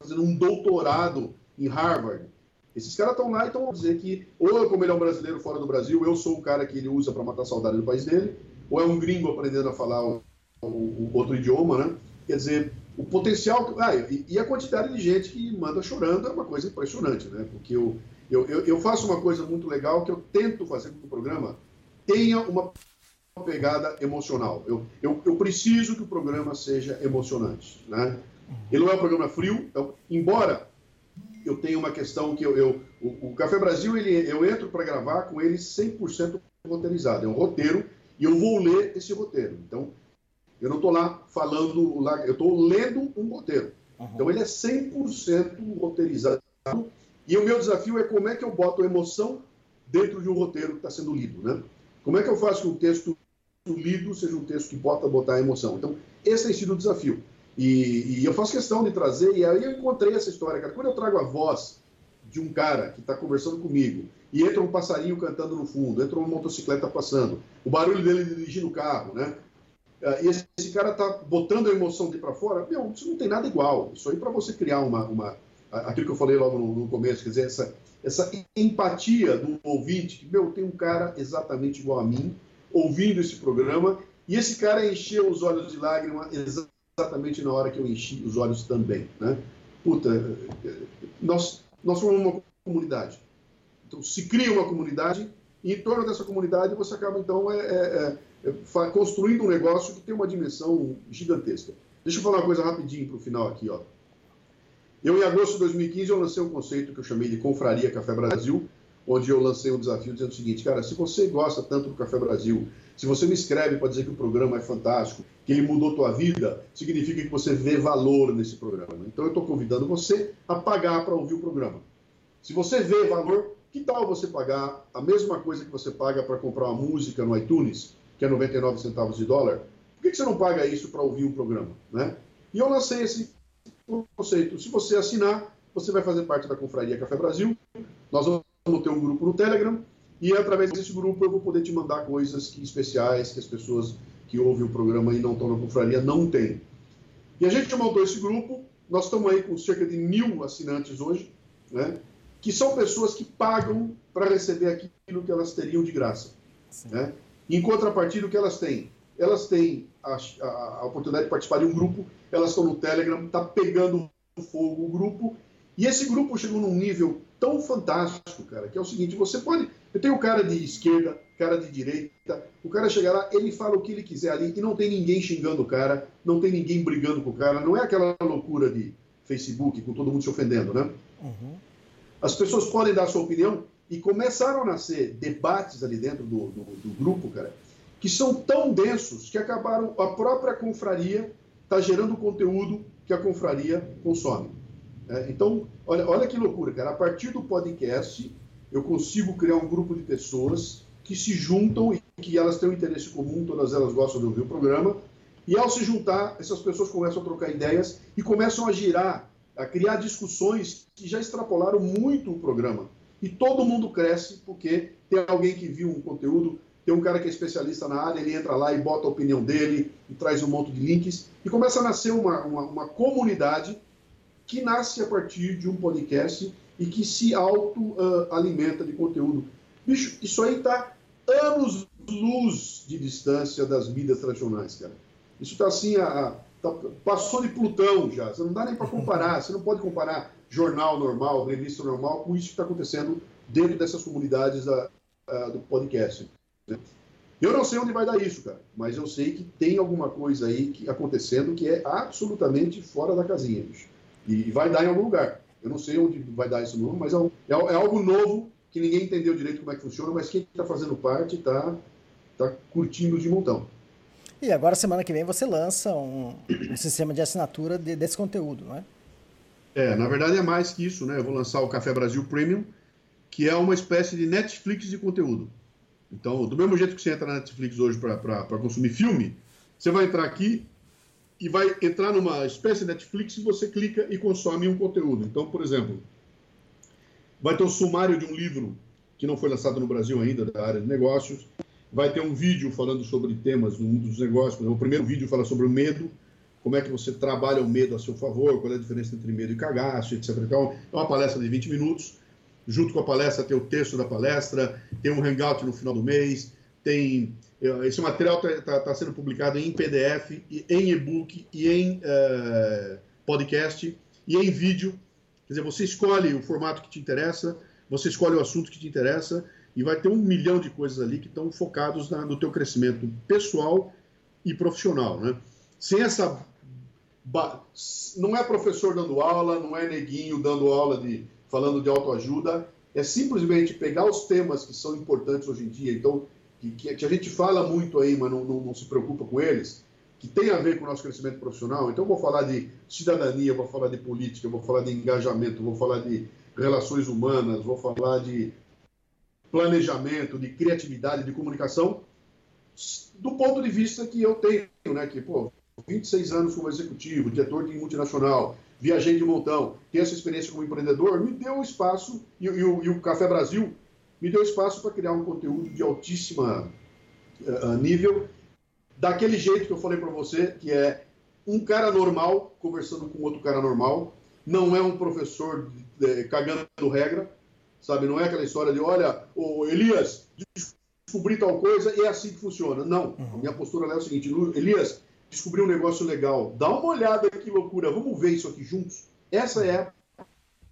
Speaker 2: fazendo um doutorado em Harvard. Esses caras estão lá e estão dizer que, ou como ele é um brasileiro fora do Brasil, eu sou o cara que ele usa para matar a saudade do país dele, ou é um gringo aprendendo a falar o, o, o outro idioma, né? Quer dizer, o potencial. Ah, e, e, a quantidade de gente que manda chorando é uma coisa impressionante, né? Porque eu, eu, eu faço uma coisa muito legal que eu tento fazer com que o programa tenha uma pegada emocional. Eu, eu, eu, preciso que o programa seja emocionante. Né? Ele não é um programa frio, então, embora eu tenha uma questão que eu. eu o, o, Café Brasil, ele, eu entro para gravar com ele 100% roteirizado. É um roteiro e eu vou ler esse roteiro. Então, eu não estou lá falando, lá, eu estou lendo um roteiro. Uhum. Então, ele é 100% roteirizado. E o meu desafio é como é que eu boto emoção dentro de um roteiro que está sendo lido. Né? Como é que eu faço que o texto lido seja um texto que bota botar emoção. Então, esse tem sido o desafio. E, e, eu faço questão de trazer, e aí eu encontrei essa história, cara. Quando eu trago a voz de um cara que está conversando comigo, e entra um passarinho cantando no fundo, entra uma motocicleta passando, o barulho dele dirigindo o carro, né? Ah, e esse, cara tá botando a emoção de para fora, meu, isso não tem nada igual. Isso aí para você criar uma, uma. Aquilo que eu falei logo no, no começo, quer dizer, essa, essa empatia do ouvinte, que, meu, tem um cara exatamente igual a mim, ouvindo esse programa, e esse cara encheu os olhos de lágrima exatamente na hora que eu enchi os olhos também. Né? Puta, nós, nós somos uma comunidade. Então, se cria uma comunidade, e em torno dessa comunidade você acaba, então, é, é, é, construindo um negócio que tem uma dimensão gigantesca. Deixa eu falar uma coisa rapidinho para o final aqui. Ó. Eu, em agosto de 2015, eu lancei um conceito que eu chamei de Confraria Café Brasil, onde eu lancei um desafio dizendo o seguinte, cara, se você gosta tanto do Café Brasil, se você me escreve para dizer que o programa é fantástico, que ele mudou tua vida, significa que você vê valor nesse programa. Então eu estou convidando você a pagar para ouvir o programa. Se você vê valor, que tal você pagar a mesma coisa que você paga para comprar uma música no iTunes, que é 99 centavos de dólar? Por que, que você não paga isso para ouvir o programa? Né? E eu lancei esse conceito. Se você assinar, você vai fazer parte da Confraria Café Brasil. Nós vamos vamos ter um grupo no Telegram e através desse grupo eu vou poder te mandar coisas que, especiais que as pessoas que ouvem o programa e não estão na confraria não têm. E a gente montou esse grupo, nós estamos aí com cerca de mil assinantes hoje, né? Que são pessoas que pagam para receber aquilo que elas teriam de graça. Né? Em contrapartida, o que elas têm? Elas têm a, a, a oportunidade de participar de um grupo, elas estão no Telegram, está pegando fogo o grupo, e esse grupo chegou num nível tão fantástico, cara, que é o seguinte: você pode. Eu tenho cara de esquerda, cara de direita, o cara chega lá, ele fala o que ele quiser ali e não tem ninguém xingando o cara, não tem ninguém brigando com o cara, não é aquela loucura de Facebook com todo mundo se ofendendo, né? Uhum. As pessoas podem dar sua opinião e começaram a nascer debates ali dentro do, do, do grupo, cara, que são tão densos que acabaram, a própria confraria está gerando conteúdo que a confraria consome. É, então, olha, olha que loucura, cara. A partir do podcast, eu consigo criar um grupo de pessoas que se juntam e que elas têm um interesse comum, todas elas gostam de ouvir o programa. E ao se juntar, essas pessoas começam a trocar ideias e começam a girar, a criar discussões que já extrapolaram muito o programa. E todo mundo cresce porque tem alguém que viu um conteúdo, tem um cara que é especialista na área, ele entra lá e bota a opinião dele e traz um monte de links e começa a nascer uma, uma, uma comunidade que nasce a partir de um podcast e que se auto-alimenta uh, de conteúdo. Bicho, isso aí está anos-luz de distância das mídias tradicionais, cara. Isso está assim, a, passou de Plutão já. Você não dá nem para comparar. Você não pode comparar jornal normal, revista normal, com isso que está acontecendo dentro dessas comunidades da, a, do podcast. Né? Eu não sei onde vai dar isso, cara, mas eu sei que tem alguma coisa aí que, acontecendo que é absolutamente fora da casinha, bicho. E vai dar em algum lugar. Eu não sei onde vai dar isso novo, mas é, é, é algo novo que ninguém entendeu direito como é que funciona, mas quem está fazendo parte está tá curtindo de montão.
Speaker 3: E agora, semana que vem, você lança um, um sistema de assinatura de, desse conteúdo, não é?
Speaker 2: É, na verdade é mais que isso, né? Eu vou lançar o Café Brasil Premium, que é uma espécie de Netflix de conteúdo. Então, do mesmo jeito que você entra na Netflix hoje para consumir filme, você vai entrar aqui e vai entrar numa espécie de Netflix e você clica e consome um conteúdo. Então, por exemplo, vai ter o um sumário de um livro que não foi lançado no Brasil ainda, da área de negócios. Vai ter um vídeo falando sobre temas no mundo dos negócios. O primeiro vídeo fala sobre o medo, como é que você trabalha o medo a seu favor, qual é a diferença entre medo e cagaço, etc. Então, é uma palestra de 20 minutos. Junto com a palestra tem o texto da palestra, tem um hangout no final do mês, tem esse material está tá, tá sendo publicado em PDF, em e-book e em uh, podcast e em vídeo. Quer dizer, você escolhe o formato que te interessa, você escolhe o assunto que te interessa e vai ter um milhão de coisas ali que estão focados na, no teu crescimento pessoal e profissional, né? Sem essa não é professor dando aula, não é neguinho dando aula de falando de autoajuda, é simplesmente pegar os temas que são importantes hoje em dia. Então, que, que, a gente fala muito aí, mas não, não, não, se preocupa com eles, que tem a ver com o nosso crescimento profissional. Então, eu vou falar de cidadania, vou falar de política, vou falar de engajamento, vou falar de relações humanas, vou falar de planejamento, de criatividade, de comunicação, do ponto de vista que eu tenho, né? Que, pô, 26 anos como executivo, diretor de multinacional, viajei de montão, tenho essa experiência como empreendedor, me deu espaço, e, e, e o Café Brasil me deu espaço para criar um conteúdo de altíssima uh, nível, daquele jeito que eu falei para você, que é um cara normal conversando com outro cara normal, não é um professor de, cagando regra, sabe? Não é aquela história de, olha, o Elias, descobri tal coisa e é assim que funciona. Não, uhum. a minha postura é o seguinte, Elias, descobri um negócio legal, dá uma olhada que loucura, vamos ver isso aqui juntos. Essa é a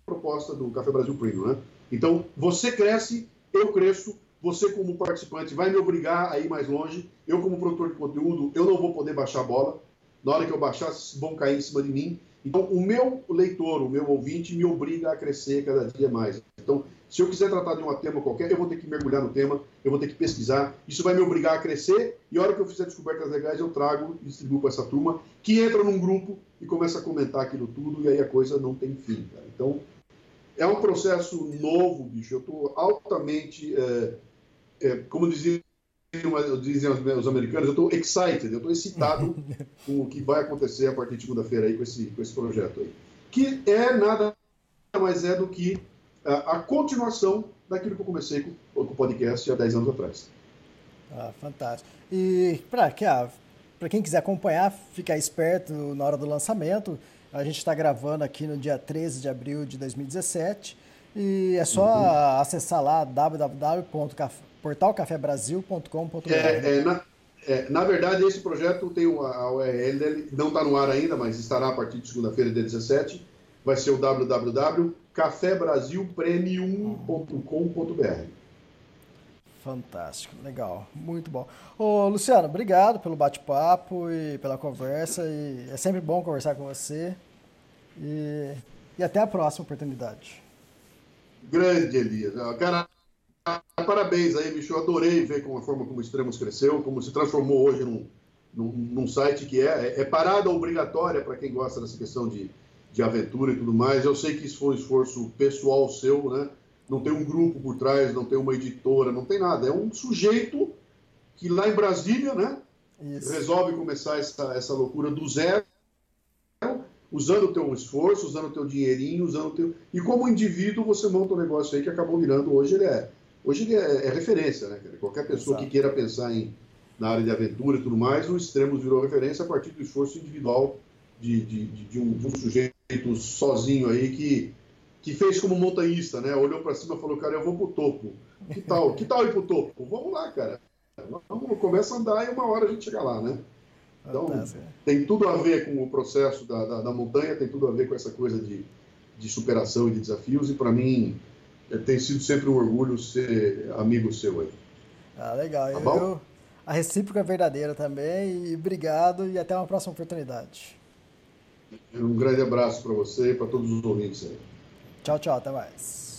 Speaker 2: proposta do Café Brasil Premium, né? Então, você cresce eu cresço, você como participante vai me obrigar a ir mais longe, eu como produtor de conteúdo, eu não vou poder baixar a bola, na hora que eu baixar, vão cair em cima de mim. Então, o meu leitor, o meu ouvinte, me obriga a crescer cada dia mais. Então, se eu quiser tratar de um tema qualquer, eu vou ter que mergulhar no tema, eu vou ter que pesquisar. Isso vai me obrigar a crescer e a hora que eu fizer descobertas legais, eu trago e distribuo para essa turma, que entra num grupo e começa a comentar aquilo tudo e aí a coisa não tem fim. Cara. Então, é um processo novo, bicho. Eu estou altamente, é, é, como diziam, dizem os americanos, eu estou excited, eu estou excitado [laughs] com o que vai acontecer a partir de segunda-feira aí com esse, com esse projeto aí. Que é nada mais é do que a, a continuação daquilo que eu comecei com, com o podcast há 10 anos atrás.
Speaker 3: Ah, fantástico. E para ah, quem quiser acompanhar, ficar esperto na hora do lançamento, a gente está gravando aqui no dia 13 de abril de 2017 E é só uhum. acessar lá www.portalcafebrasil.com.br.
Speaker 2: É, é, na, é, na verdade, esse projeto tem a URL dele, não está no ar ainda, mas estará a partir de segunda-feira, dia 17. Vai ser o www.cafebrasilpremium.com.br.
Speaker 3: Fantástico, legal, muito bom. Ô, Luciano, obrigado pelo bate-papo e pela conversa. E é sempre bom conversar com você. E, e até a próxima oportunidade.
Speaker 2: Grande, Elias. Cara, parabéns aí, bicho. Eu adorei ver como a forma como o Extremos cresceu, como se transformou hoje num, num, num site que é, é parada obrigatória para quem gosta dessa questão de, de aventura e tudo mais. Eu sei que isso foi um esforço pessoal seu, né? não tem um grupo por trás, não tem uma editora, não tem nada. É um sujeito que lá em Brasília, né, Isso. resolve começar essa, essa loucura do zero, usando o teu esforço, usando o teu dinheirinho, usando o teu... E como indivíduo, você monta um negócio aí que acabou virando, hoje ele é, hoje ele é, é referência, né? Qualquer pessoa Exato. que queira pensar em, na área de aventura e tudo mais, o Extremos virou referência a partir do esforço individual de, de, de, de, um, de um sujeito sozinho aí que que fez como montanhista, né? Olhou para cima e falou, cara, eu vou pro topo. Que tal? Que tal ir pro topo? Vamos lá, cara. Vamos, começa a andar e uma hora a gente chega lá, né? Então, tem tudo a ver com o processo da, da, da, montanha, tem tudo a ver com essa coisa de, de superação e de desafios, e para mim tem sido sempre um orgulho ser amigo seu aí.
Speaker 3: Ah, legal. Tá eu, eu, a recíproca é verdadeira também, e obrigado, e até uma próxima oportunidade.
Speaker 2: Um grande abraço para você e para todos os ouvintes aí.
Speaker 3: Tchau, tchau, até mais.